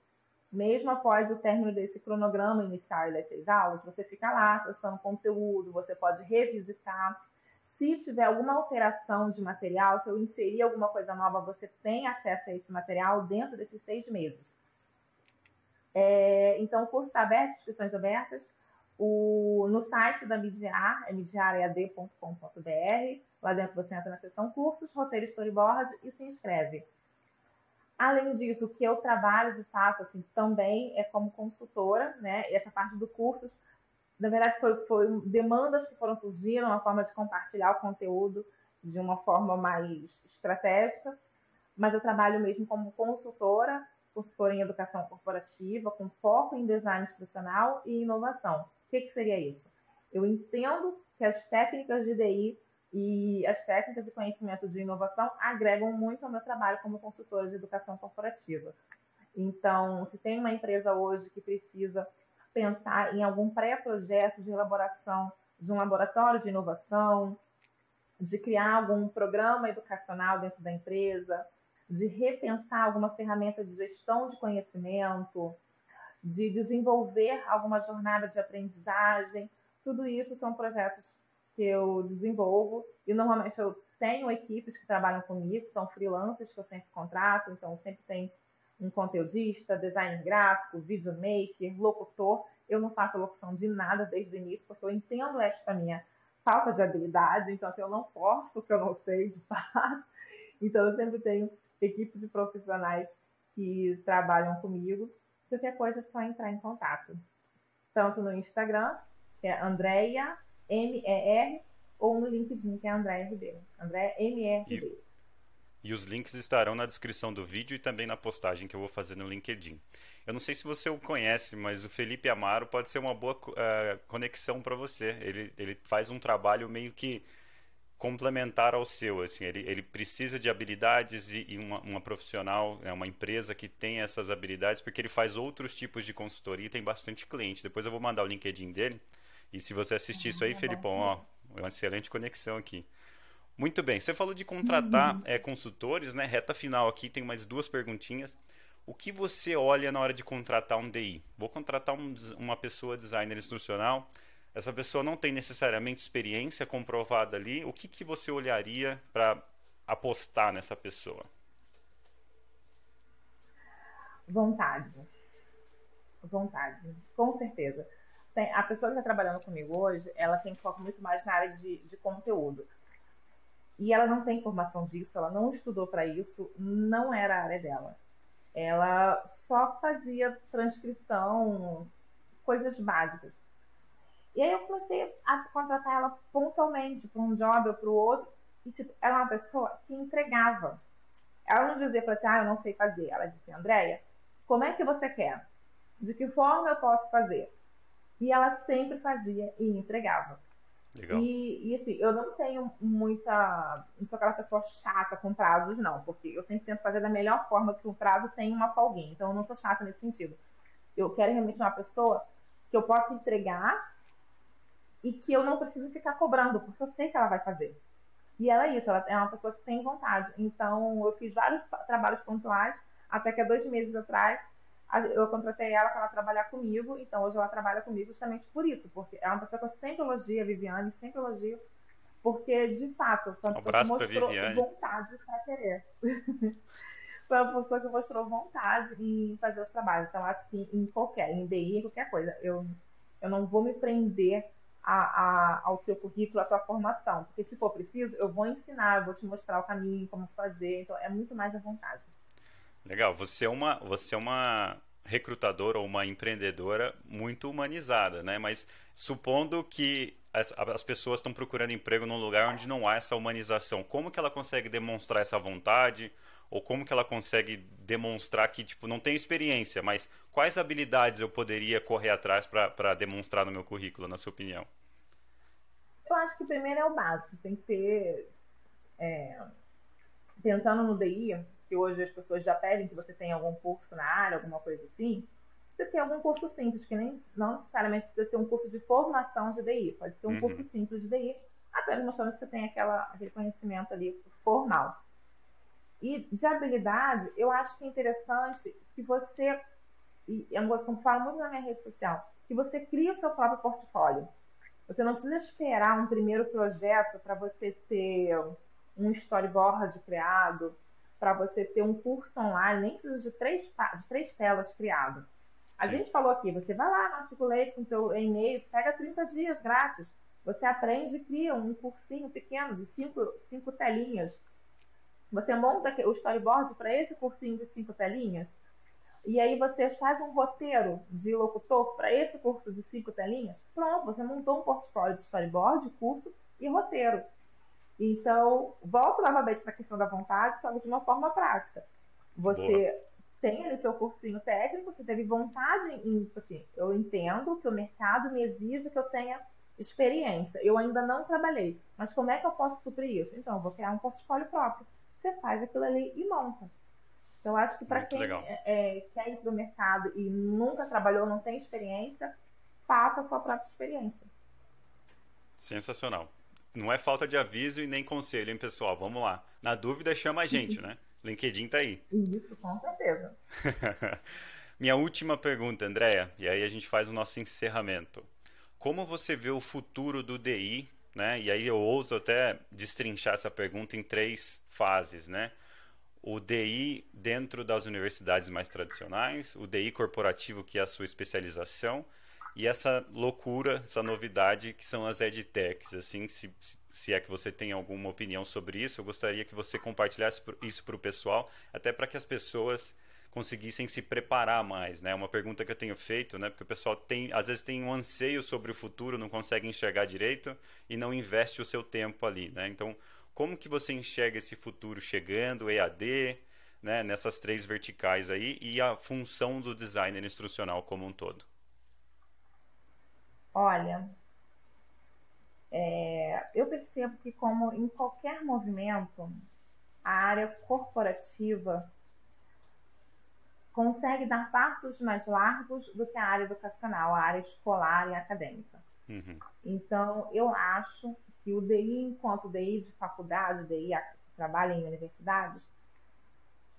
Mesmo após o término desse cronograma inicial das seis aulas, você fica lá acessando conteúdo, você pode revisitar. Se tiver alguma alteração de material, se eu inserir alguma coisa nova, você tem acesso a esse material dentro desses seis meses. É, então, o curso está aberto, inscrições abertas. O, no site da Midiar, é midiaread.com.br. Lá dentro você entra na seção cursos, roteiro storyboard e se inscreve. Além disso, o que eu trabalho de fato assim, também é como consultora, né? Essa parte do cursos, na verdade, foi, foi demandas que foram surgindo, uma forma de compartilhar o conteúdo de uma forma mais estratégica, mas eu trabalho mesmo como consultora, consultora em educação corporativa, com foco em design institucional e inovação. O que, que seria isso? Eu entendo que as técnicas de DI e as técnicas e conhecimentos de inovação agregam muito ao meu trabalho como consultora de educação corporativa. Então, se tem uma empresa hoje que precisa pensar em algum pré-projeto de elaboração de um laboratório de inovação, de criar algum programa educacional dentro da empresa, de repensar alguma ferramenta de gestão de conhecimento, de desenvolver alguma jornada de aprendizagem. Tudo isso são projetos que eu desenvolvo e normalmente eu tenho equipes que trabalham comigo, são freelancers que eu sempre contrato, então sempre tem um conteudista, designer gráfico, videomaker, locutor. Eu não faço locução de nada desde o início, porque eu entendo esta minha falta de habilidade, então assim, eu não posso que eu não sei de fato. Então eu sempre tenho equipes de profissionais que trabalham comigo. Qualquer coisa é só entrar em contato. Tanto no Instagram, que é Andrea M-E-R, ou no LinkedIn, que é Andréia Ribeiro. Andréia M-E-R Ribeiro. E os links estarão na descrição do vídeo e também na postagem que eu vou fazer no LinkedIn. Eu não sei se você o conhece, mas o Felipe Amaro pode ser uma boa uh, conexão para você. Ele, ele faz um trabalho meio que complementar ao seu. Assim, ele, ele precisa de habilidades e, e uma, uma, profissional, né, uma empresa que tem essas habilidades, porque ele faz outros tipos de consultoria e tem bastante cliente. Depois eu vou mandar o LinkedIn dele. E se você assistir isso aí, ah, Felipão, ó, uma excelente conexão aqui. Muito bem, você falou de contratar uhum. é, consultores, né? Reta final aqui, tem mais duas perguntinhas. O que você olha na hora de contratar um DI? Vou contratar um, uma pessoa designer instrucional. Essa pessoa não tem necessariamente experiência comprovada ali. O que, que você olharia para apostar nessa pessoa? Vontade. Vontade, com certeza tem, a pessoa que está trabalhando comigo hoje, ela tem foco muito mais na área de, de conteúdo. E ela não tem formação disso, ela não estudou para isso, não era a área dela. Ela só fazia transcrição, coisas básicas. E aí eu comecei a contratar ela pontualmente para um job ou para o outro. E, tipo, ela é uma pessoa que entregava. Ela não dizia para assim, ah, eu não sei fazer. Ela dizia, Andréia, como é que você quer? De que forma eu posso fazer? E ela sempre fazia e entregava. Legal. E, e assim, eu não tenho muita. Não sou aquela pessoa chata com prazos, não, porque eu sempre tento fazer da melhor forma que o prazo tem uma folguinha. Então eu não sou chata nesse sentido. Eu quero realmente uma pessoa que eu possa entregar e que eu não preciso ficar cobrando, porque eu sei que ela vai fazer. E ela é isso, ela é uma pessoa que tem vontade. Então eu fiz vários trabalhos pontuais, até que há dois meses atrás eu contratei ela para trabalhar comigo, então hoje ela trabalha comigo justamente por isso, porque é uma pessoa que eu sempre elogio, a Viviane, sempre elogio, porque de fato foi uma pessoa que mostrou vontade para querer. foi uma pessoa que mostrou vontade em fazer os trabalhos. Então acho que em qualquer, em DI, em qualquer coisa, eu, eu não vou me prender a, a, ao teu currículo, à tua formação, porque se for preciso, eu vou ensinar, eu vou te mostrar o caminho, como fazer, então é muito mais a vontade. Legal, você é uma, você é uma recrutadora ou uma empreendedora muito humanizada, né? Mas supondo que as, as pessoas estão procurando emprego num lugar onde não há essa humanização, como que ela consegue demonstrar essa vontade? Ou como que ela consegue demonstrar que, tipo, não tem experiência, mas quais habilidades eu poderia correr atrás para demonstrar no meu currículo, na sua opinião? Eu acho que primeiro é o básico, tem que ter... É, pensando no DI, que hoje as pessoas já pedem que você tenha algum curso na área, alguma coisa assim, você tem algum curso simples, que nem não necessariamente precisa ser um curso de formação de DI, pode ser um uhum. curso simples de DI, apenas mostrando que você tem aquela, aquele conhecimento ali formal. E de habilidade, eu acho que é interessante que você, e é uma coisa que eu falo muito na minha rede social, que você crie o seu próprio portfólio. Você não precisa esperar um primeiro projeto para você ter um storyboard criado, para você ter um curso online, nem precisa de três, de três telas criado. A Sim. gente falou aqui, você vai lá, matriculei com o seu e-mail, pega 30 dias grátis. Você aprende e cria um cursinho pequeno de cinco, cinco telinhas. Você monta o storyboard para esse cursinho de cinco telinhas. E aí você faz um roteiro de locutor para esse curso de cinco telinhas. Pronto, você montou um portfólio de storyboard, curso e roteiro. Então, volto novamente para a questão da vontade, só de uma forma prática. Você Boa. tem ali seu cursinho técnico, você teve vontade em, assim, eu entendo que o mercado me exige que eu tenha experiência. Eu ainda não trabalhei, mas como é que eu posso suprir isso? Então, eu vou criar um portfólio próprio. Você faz aquilo ali e monta. Então, acho que para quem é, é, quer ir para o mercado e nunca trabalhou, não tem experiência, faça a sua própria experiência. Sensacional. Não é falta de aviso e nem conselho, hein, pessoal? Vamos lá. Na dúvida, chama a gente, né? LinkedIn tá aí. Isso, com certeza. Minha última pergunta, Andréia, e aí a gente faz o nosso encerramento. Como você vê o futuro do DI, né? E aí eu ouso até destrinchar essa pergunta em três fases, né? O DI dentro das universidades mais tradicionais, o DI corporativo, que é a sua especialização, e essa loucura, essa novidade que são as edtechs, assim, se, se é que você tem alguma opinião sobre isso, eu gostaria que você compartilhasse isso para o pessoal, até para que as pessoas conseguissem se preparar mais, né? Uma pergunta que eu tenho feito, né? Porque o pessoal tem, às vezes tem um anseio sobre o futuro, não consegue enxergar direito e não investe o seu tempo ali, né? Então, como que você enxerga esse futuro chegando, EAD, né? Nessas três verticais aí e a função do designer instrucional como um todo? Olha, é, eu percebo que, como em qualquer movimento, a área corporativa consegue dar passos mais largos do que a área educacional, a área escolar e acadêmica. Uhum. Então, eu acho que o DI, enquanto DI de faculdade, o DI que trabalha em universidades,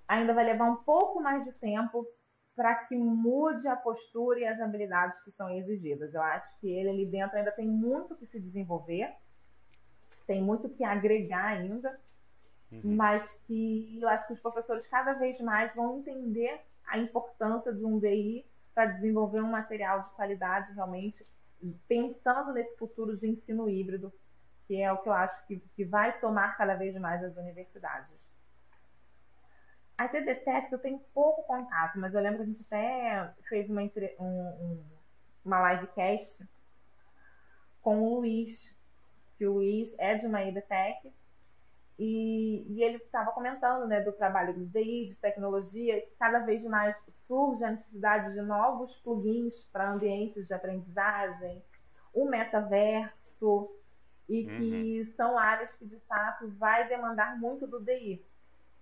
ainda vai levar um pouco mais de tempo para que mude a postura e as habilidades que são exigidas. Eu acho que ele ali dentro ainda tem muito que se desenvolver, tem muito que agregar ainda, uhum. mas que eu acho que os professores cada vez mais vão entender a importância de um DI para desenvolver um material de qualidade realmente, pensando nesse futuro de ensino híbrido, que é o que eu acho que, que vai tomar cada vez mais as universidades. A CDTEX eu tenho pouco contato, mas eu lembro que a gente até fez uma, um, um, uma livecast com o Luiz, que o Luiz é de uma EDTEC, e, e ele estava comentando né, do trabalho de DI, de tecnologia, que cada vez mais surge a necessidade de novos plugins para ambientes de aprendizagem, o metaverso, e que uhum. são áreas que de fato vai demandar muito do DI.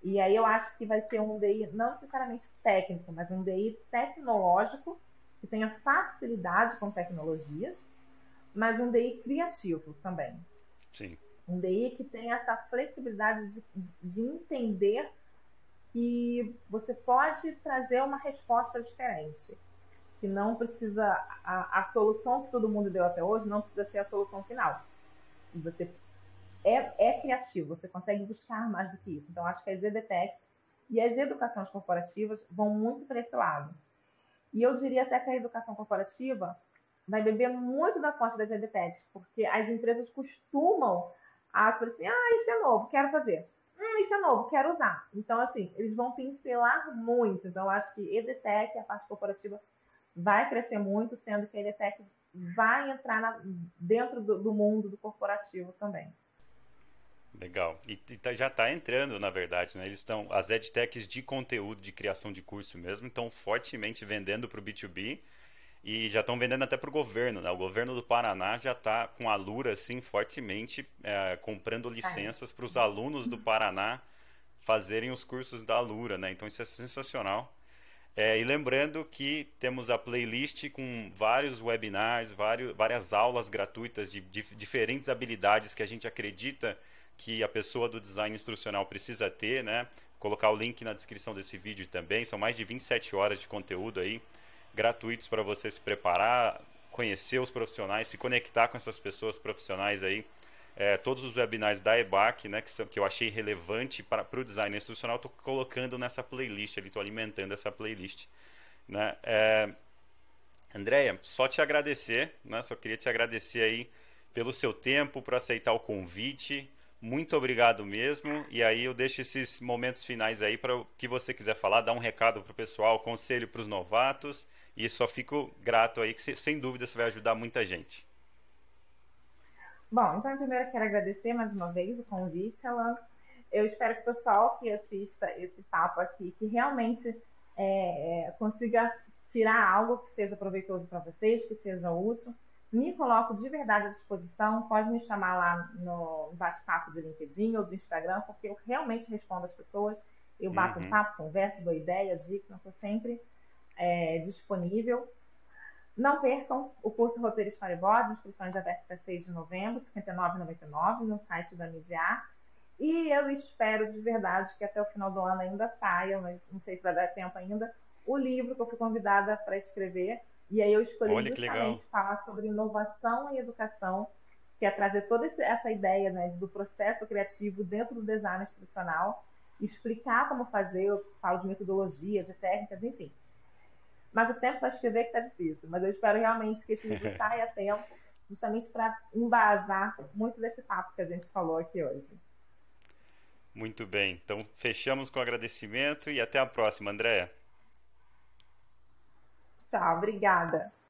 E aí eu acho que vai ser um DI não necessariamente técnico, mas um DI tecnológico, que tenha facilidade com tecnologias, mas um DI criativo também. Sim. Um DI que tenha essa flexibilidade de, de entender que você pode trazer uma resposta diferente. Que não precisa. A, a solução que todo mundo deu até hoje não precisa ser a solução final. E você é, é criativo, você consegue buscar mais do que isso. Então, acho que as EDTECs e as educações corporativas vão muito para esse lado. E eu diria até que a educação corporativa vai beber muito da fonte das EDTECs, porque as empresas costumam a falar assim, ah, isso é novo, quero fazer. Hum, isso é novo, quero usar. Então, assim, eles vão pincelar muito. Então, acho que EDTEC, a parte corporativa, vai crescer muito, sendo que a EDTEC vai entrar na, dentro do, do mundo do corporativo também. Legal. E, e tá, já está entrando, na verdade, né? Eles estão, as edtechs de conteúdo, de criação de curso mesmo, estão fortemente vendendo para o B2B e já estão vendendo até para o governo, né? O governo do Paraná já está com a Lura, assim, fortemente é, comprando licenças para os alunos do Paraná fazerem os cursos da Lura, né? Então isso é sensacional. É, e lembrando que temos a playlist com vários webinars, vários, várias aulas gratuitas de, de diferentes habilidades que a gente acredita que a pessoa do design instrucional precisa ter, né? Colocar o link na descrição desse vídeo também. São mais de 27 horas de conteúdo aí gratuitos para você se preparar conhecer os profissionais, se conectar com essas pessoas profissionais aí. É, todos os webinars da EBAC, né, que, são, que eu achei relevante para o design institucional, estou colocando nessa playlist ali, estou alimentando essa playlist. Né? É, Andréia, só te agradecer, né, só queria te agradecer aí pelo seu tempo, por aceitar o convite. Muito obrigado mesmo. E aí eu deixo esses momentos finais aí para o que você quiser falar, dar um recado para o pessoal, conselho para os novatos. E só fico grato aí, que sem dúvida você vai ajudar muita gente. Bom, então primeiro eu quero agradecer mais uma vez o convite, Alan. Eu espero que o pessoal que assista esse papo aqui, que realmente é, é consiga tirar algo que seja proveitoso para vocês, que seja útil. Me coloco de verdade à disposição. Pode me chamar lá no bate-papo do LinkedIn ou do Instagram, porque eu realmente respondo as pessoas. Eu bato uhum. um papo, converso, dou ideia, dica, estou sempre é, disponível. Não percam o curso Roteiro Storyboard, inscrições abertas para 6 de novembro, R$ 59,99 no site da Midiar. E eu espero de verdade que até o final do ano ainda saia, mas não sei se vai dar tempo ainda, o livro que eu fui convidada para escrever. E aí eu escolhi Olha, justamente falar sobre inovação e educação, que é trazer toda essa ideia né, do processo criativo dentro do design institucional, explicar como fazer, eu falo de metodologias, de técnicas, enfim. Mas o tempo para escrever que está difícil. Mas eu espero realmente que esse livro saia a tempo, justamente para embasar muito desse papo que a gente falou aqui hoje. Muito bem. Então, fechamos com agradecimento e até a próxima, Andréa. Tchau, obrigada.